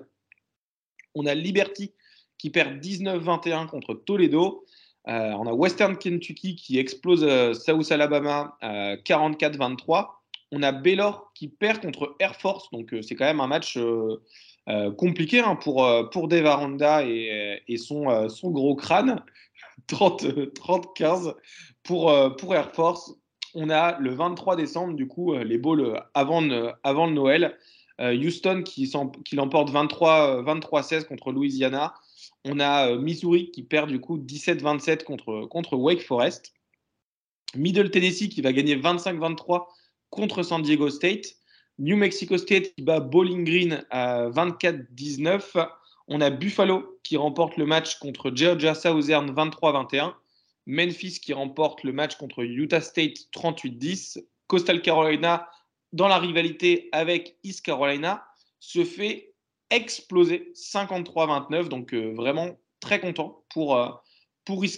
On a Liberty qui perd 19-21 contre Toledo. Euh, on a Western Kentucky qui explose euh, South Alabama 44-23. Euh, on a Baylor qui perd contre Air Force. Donc c'est quand même un match compliqué hein, pour, pour Dave Aranda et, son, gros crâne. [LAUGHS] 30-15 pour, Air Force. On a le 23 décembre, du coup, les bowls avant, avant le Noël. Euh, Houston qui, qui l'emporte 23-16 euh, contre Louisiana. On a euh, Missouri qui perd du coup 17-27 contre, contre Wake Forest. Middle Tennessee qui va gagner 25-23 contre San Diego State. New Mexico State qui bat Bowling Green à 24-19. On a Buffalo qui remporte le match contre Georgia Southern 23-21. Memphis qui remporte le match contre Utah State 38-10. Coastal Carolina dans la rivalité avec East Carolina, se fait exploser 53-29. Donc euh, vraiment très content pour, euh,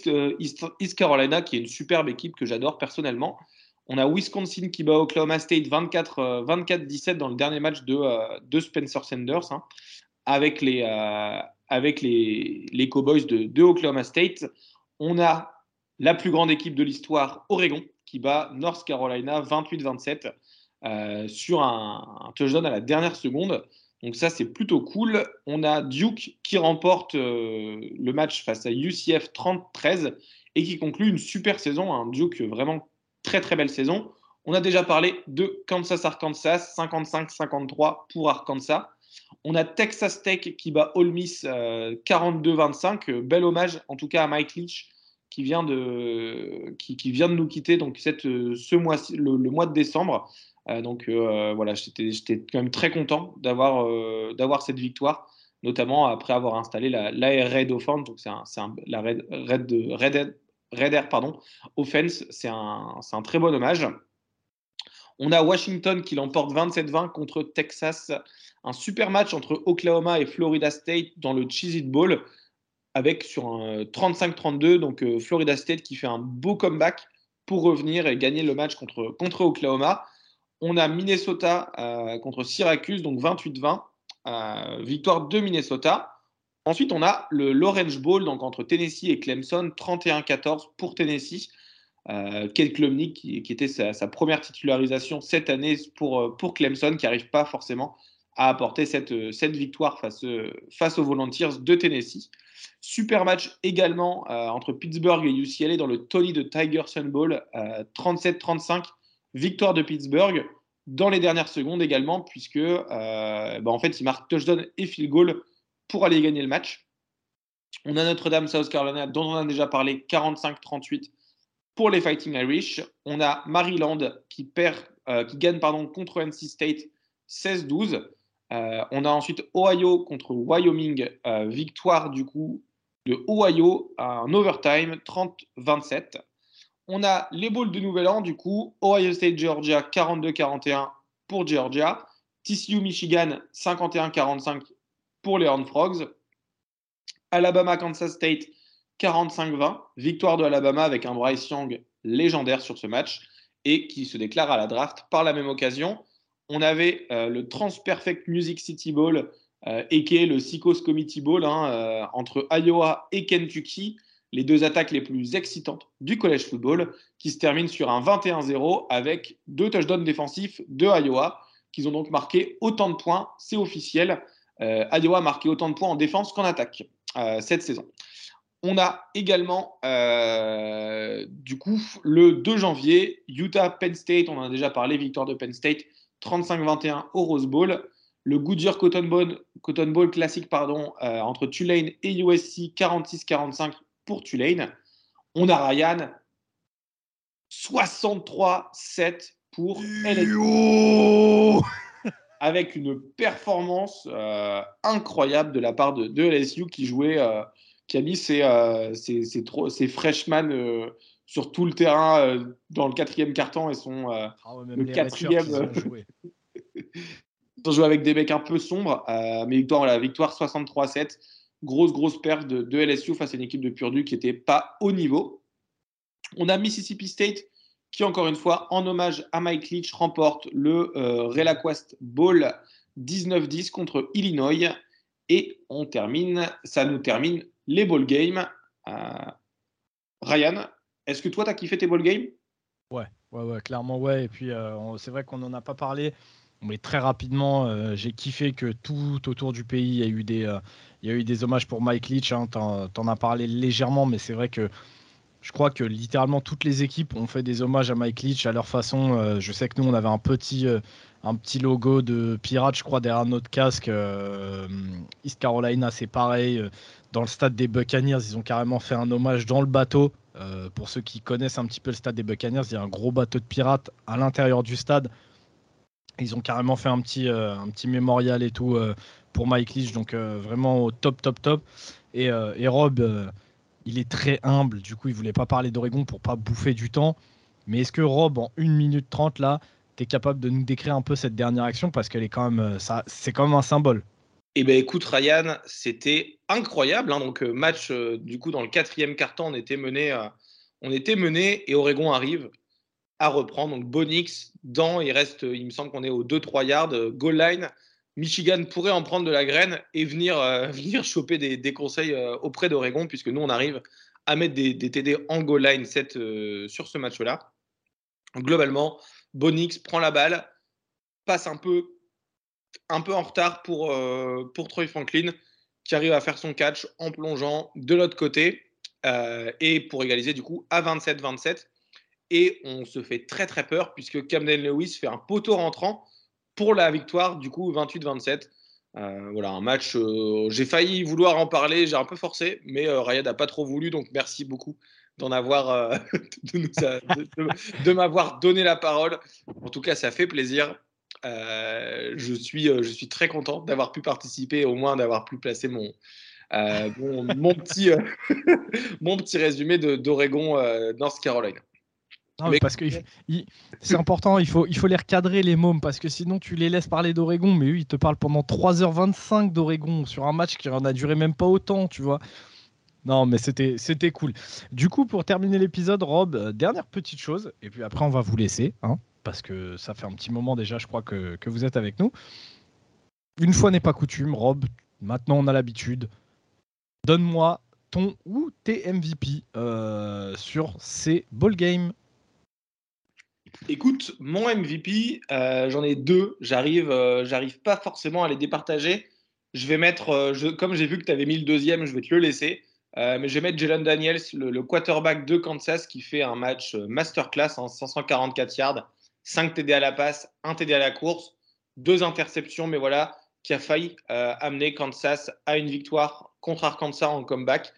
euh, East, Carolina, qui est une superbe équipe que j'adore personnellement. On a Wisconsin qui bat Oklahoma State 24-17 dans le dernier match de, de Spencer Sanders, hein, avec, les, les Cowboys de, Oklahoma State. On a la plus grande équipe de l'histoire, Oregon, qui bat North Carolina 28-27. Euh, sur un, touchdown à la dernière seconde. Donc ça, c'est plutôt cool. On a Duke qui remporte euh, le match face à UCF 30-13 et qui conclut une super saison. Un Duke vraiment très très belle saison. On a déjà parlé de Kansas-Arkansas, 55-53 pour Arkansas. On a Texas Tech qui bat Ole Miss 42-25. Euh, bel hommage en tout cas à Mike Leach qui vient de, qui, vient de nous quitter donc cette, ce mois, le, le mois de décembre. Euh, donc euh, voilà, j'étais quand même très content d'avoir euh, cette victoire notamment après avoir installé la, Red Offense, donc c'est la Red, Red, Red, Air pardon, Offense, c'est un, un, très bon hommage. On a Washington qui l'emporte 27-20 contre Texas, un super match entre Oklahoma et Florida State dans le Cheez It Bowl, avec sur un 35-32, donc Florida State qui fait un beau comeback pour revenir et gagner le match contre, Oklahoma. On a Minnesota euh, contre Syracuse, donc 28-20, euh, victoire de Minnesota. Ensuite, on a le l'Orange Bowl, donc entre Tennessee et Clemson, 31-14 pour Tennessee. Euh, Kate Klumnik, qui, était sa, première titularisation cette année pour, euh, pour Clemson, qui n'arrive pas forcément à apporter cette, cette victoire face, face aux Volunteers de Tennessee. Super match également entre Pittsburgh et UCLA dans le Tony de Tigerson Bowl, 37-35 Victoire de Pittsburgh dans les dernières secondes également, puisque euh, bah, en fait, il marque touchdown et field goal pour aller gagner le match. On a Notre-Dame, South Carolina, dont on a déjà parlé, 45-38 pour les Fighting Irish. On a Maryland qui, perd, euh, qui gagne contre NC State 16-12. on a ensuite Ohio contre Wyoming, victoire du coup de Ohio un overtime 30-27. On a les bowls de Nouvel An, du coup, Ohio State, Georgia 42-41 pour Georgia, TCU, Michigan 51-45 pour les Horned Frogs, Alabama, Kansas State 45-20, victoire de Alabama avec un Bryce Young légendaire sur ce match et qui se déclare à la draft par la même occasion. On avait euh, le Transperfect Music City Bowl euh, et qui est le Psychos Committee Bowl hein, euh, entre Iowa et Kentucky, les deux attaques les plus excitantes du college football, qui se terminent sur un 21-0 avec deux touchdowns défensifs de Iowa, qui ont donc marqué autant de points, c'est officiel. Euh, Iowa a marqué autant de points en défense qu'en attaque cette saison. On a également, du coup, le 2 janvier, Utah-Penn State, on en a déjà parlé, victoire de Penn State, 35-21 au Rose Bowl le Goodyear Cotton Bowl, Cotton Bowl classique pardon, euh, entre Tulane et USC 46-45 pour Tulane. On a Ryan 63-7 pour LSU. Avec une performance euh, incroyable de la part de, LSU qui jouait, euh, qui a mis ses, ses, freshmen sur tout le terrain dans le quatrième carton et son ah le quatrième. [LAUGHS] Ils ont joué avec des mecs un peu sombres, euh, mais victoire, la victoire 63-7. Grosse, grosse perte de, LSU face à une équipe de Purdue qui n'était pas au niveau. On a Mississippi State qui, encore une fois, en hommage à Mike Leach, remporte le euh, RelaQuest Bowl 19-10 contre Illinois. Et on termine, ça nous termine les ball games. Euh, Ryan, est-ce que toi, tu as kiffé tes ball games? Ouais, ouais, clairement, ouais. Et puis, c'est vrai qu'on n'en a pas parlé. Mais très rapidement, euh, j'ai kiffé que tout autour du pays, il y a eu des, euh, hommages pour Mike Leach. Hein, T'en en as parlé légèrement, mais c'est vrai que je crois que littéralement toutes les équipes ont fait des hommages à Mike Leach à leur façon. Euh, je sais que nous, on avait un petit, un petit logo de pirate, je crois, derrière notre casque. East Carolina, c'est pareil. Dans le stade des Buccaneers, ils ont carrément fait un hommage dans le bateau. pour ceux qui connaissent un petit peu le stade des Buccaneers, il y a un gros bateau de pirates à l'intérieur du stade ils ont carrément fait un petit, euh, un petit mémorial et tout euh, pour Mike Leach, donc euh, vraiment au top, top, top. Et Rob, il est très humble, du coup, il voulait pas parler d'Oregon pour pas bouffer du temps. Mais est-ce que Rob, en 1 minute 30 là, tu es capable de nous décrire un peu cette dernière action? Parce qu'elle est quand même, ça, c'est quand même un symbole. Eh ben écoute Ryan, c'était incroyable. Hein. donc match du coup dans le quatrième carton, on était mené, on était mené et Oregon arrive à reprendre. Donc Bonix, dans, il reste, il me semble qu'on est au 2-3 yards, euh, goal line. Michigan pourrait en prendre de la graine et venir, euh, [LAUGHS] choper des, conseils euh, auprès d'Oregon, puisque nous, on arrive à mettre des, TD en goal line 7 sur ce match-là. Globalement, Bonix prend la balle, passe un peu, un peu en retard pour, pour Troy Franklin, qui arrive à faire son catch en plongeant de l'autre côté et pour égaliser du coup à 27-27 et on se fait très très peur puisque Camden Lewis fait un poteau rentrant pour la victoire du coup 28-27. Euh, voilà, un match, euh, j'ai failli vouloir en parler, j'ai un peu forcé, mais euh, Ryan n'a pas trop voulu, donc merci beaucoup d'en avoir, [LAUGHS] de, m'avoir donné la parole. En tout cas, ça fait plaisir. je, suis, je suis très content d'avoir pu participer, au moins d'avoir pu placer mon, mon, petit, [LAUGHS] mon petit résumé d'Oregon North Carolina parce que c'est important, il faut, il faut les recadrer les mômes, parce que sinon tu les laisses parler d'Oregon, mais eux ils te parlent pendant 3h25 d'Oregon sur un match qui en a duré même pas autant, tu vois. Non, mais c'était, c'était cool. Du coup, pour terminer l'épisode, Rob, euh, dernière petite chose, et puis après on va vous laisser, hein, parce que ça fait un petit moment déjà, je crois, que, que vous êtes avec nous. Une fois n'est pas coutume, Rob, maintenant on a l'habitude. Donne-moi ton ou tes MVP euh, sur ces ball games. Écoute, mon MVP, euh, j'en ai deux. J'arrive, euh, j'arrive pas forcément à les départager. Je vais mettre, euh, comme j'ai vu que tu avais mis le deuxième, je vais te le laisser. mais je vais mettre Jalen Daniels, le, quarterback de Kansas, qui fait un match masterclass en 544 yards, 5 TD à la passe, 1 TD à la course, deux interceptions, mais voilà, qui a failli amener Kansas à une victoire contre Arkansas en comeback.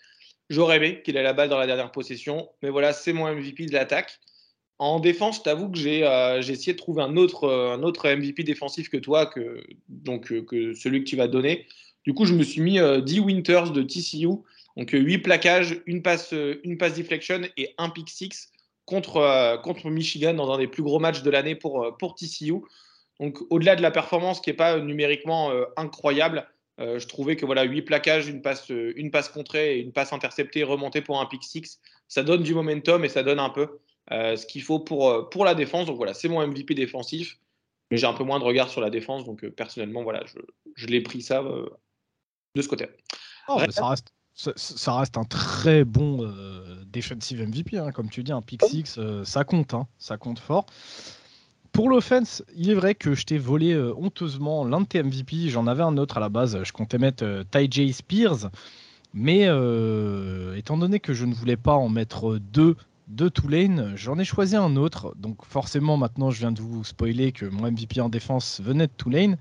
J'aurais aimé qu'il ait la balle dans la dernière possession, mais voilà, c'est mon MVP de l'attaque. En défense, je t'avoue que j'ai essayé de trouver un autre, autre MVP défensif que toi, que, donc, que celui que tu vas donner. Du coup, je me suis mis 10 Winters de TCU. Donc 8 plaquages, une passe, une passe deflection et un pick six contre, Michigan dans un des plus gros matchs de l'année pour, TCU. Donc au-delà de la performance qui n'est pas numériquement incroyable, euh, je trouvais que voilà, 8 plaquages, une passe, euh, une passe contrée et une passe interceptée remontée pour un pick 6, ça donne du momentum et ça donne un peu euh, ce qu'il faut pour, pour la défense. Donc voilà, c'est mon MVP défensif, mais j'ai un peu moins de regard sur la défense. Donc personnellement, voilà, je, je l'ai pris ça de ce côté. Oh, ça, reste, ça, reste un très bon defensive MVP, hein, comme tu dis, un pick 6, ça compte, hein, ça compte fort. Pour l'offense, il est vrai que je t'ai volé euh, honteusement l'un de tes MVP. J'en avais un autre à la base. Je comptais mettre euh, Ty J. Spears. Mais euh, étant donné que je ne voulais pas en mettre deux de Tulane, j'en ai choisi un autre. Donc forcément, maintenant, je viens de vous spoiler que mon MVP en défense venait de Tulane.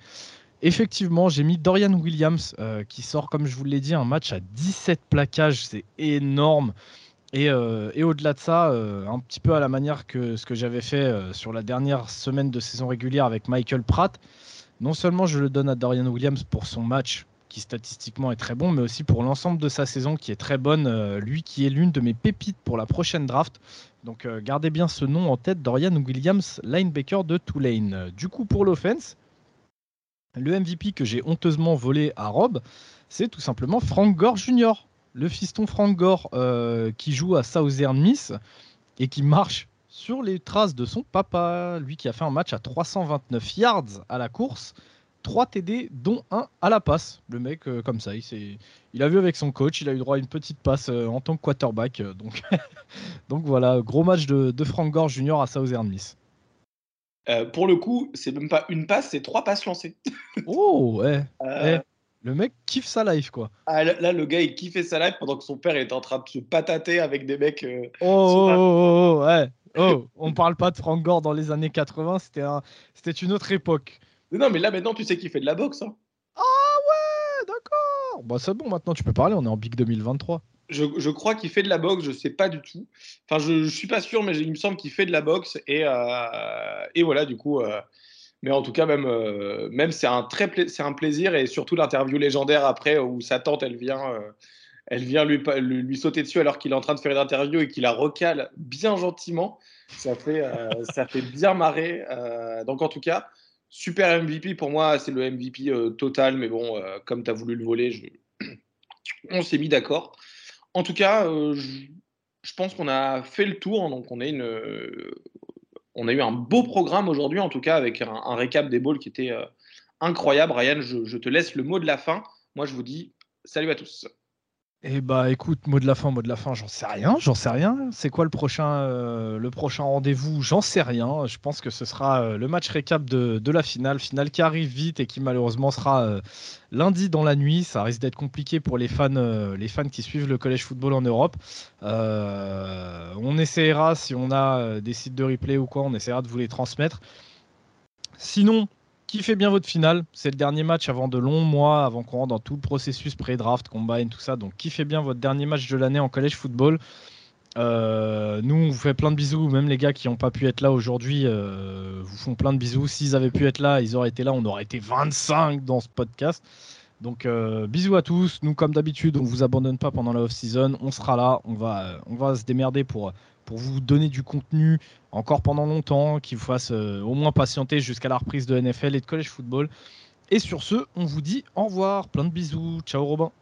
Effectivement, j'ai mis Dorian Williams qui sort, comme je vous l'ai dit, un match à 17 plaquages. C'est énorme. Euh, et, au-delà de ça, euh, un petit peu à la manière que ce que j'avais fait euh, sur la dernière semaine de saison régulière avec Michael Pratt, non seulement je le donne à Dorian Williams pour son match qui statistiquement est très bon, mais aussi pour l'ensemble de sa saison qui est très bonne, lui qui est l'une de mes pépites pour la prochaine draft. Donc gardez bien ce nom en tête, Dorian Williams, linebacker de Tulane. Du coup pour l'offense, le MVP que j'ai honteusement volé à Rob, c'est tout simplement Frank Gore Jr le fiston Frank Gore euh, qui joue à Southern Miss et qui marche sur les traces de son papa, lui qui a fait un match à 329 yards à la course, 3 TD dont un à la passe. Le mec euh, comme ça, il, il a vu avec son coach, il a eu droit à une petite passe euh, en tant que quarterback. donc, [LAUGHS] donc voilà, gros match de, Frank Gore Jr. à Southern Miss. pour le coup, c'est même pas une passe, c'est trois passes lancées. [LAUGHS] oh ouais. Eh, le mec kiffe sa life, quoi. Ah, là, le gars, il kiffait sa life pendant que son père était en train de se patater avec des mecs. Euh, oh, oh, oh, oh, ouais. Oh, on parle pas de Frank Gore dans les années 80, c'était un... c'était une autre époque. Non, mais là, maintenant, tu sais qu'il fait de la boxe. Hein. Ah ouais, d'accord. Bah, c'est bon, maintenant, tu peux parler, on est en Big 2023. Je, je crois qu'il fait de la boxe, je sais pas du tout. Enfin, je, je suis pas sûr, mais il me semble qu'il fait de la boxe. Et, euh, et voilà, du coup. Euh, mais en tout cas, même, euh, même c'est un, très c'est un plaisir et surtout l'interview légendaire après où sa tante, elle vient, elle vient lui, lui, sauter dessus alors qu'il est en train de faire une interview et qu'il la recale bien gentiment. Ça fait, euh, ça fait bien marrer. donc en tout cas, super MVP. Pour moi, c'est le MVP total. Mais bon, comme tu as voulu le voler, je... [CLEARS THROAT] on s'est mis d'accord. En tout cas, je, je pense qu'on a fait le tour. Donc on est une on a eu un beau programme aujourd'hui, en tout cas, avec un, récap des balls qui était euh, incroyable. Ryan, je, te laisse le mot de la fin. Moi, je vous dis salut à tous. Eh bah écoute, mot de la fin, mot de la fin, j'en sais rien, j'en sais rien. C'est quoi le prochain, euh, prochain rendez-vous? J'en sais rien. Je pense que ce sera euh, le match récap de, la finale, finale qui arrive vite et qui malheureusement sera euh, lundi dans la nuit. Ça risque d'être compliqué pour les fans, les fans qui suivent le collège football en Europe. on essaiera, si on a des sites de replay ou quoi, on essaiera de vous les transmettre. Sinon, kiffez bien votre finale. C'est le dernier match avant de longs mois, avant qu'on rentre dans tout le processus pré-draft, combine, tout ça. Donc kiffez bien votre dernier match de l'année en collège football. Euh, nous, on vous fait plein de bisous. Même les gars qui n'ont pas pu être là aujourd'hui euh, vous font plein de bisous. S'ils avaient pu être là, ils auraient été là. On aurait été 25 dans ce podcast. Donc euh, bisous à tous. Nous, comme d'habitude, on vous abandonne pas pendant la off-season. On sera là. On va, on va se démerder pour pour vous donner du contenu encore pendant longtemps, qui vous fasse euh, au moins patienter jusqu'à la reprise de NFL et de college football. Et sur ce, on vous dit au revoir, plein de bisous, ciao Robin.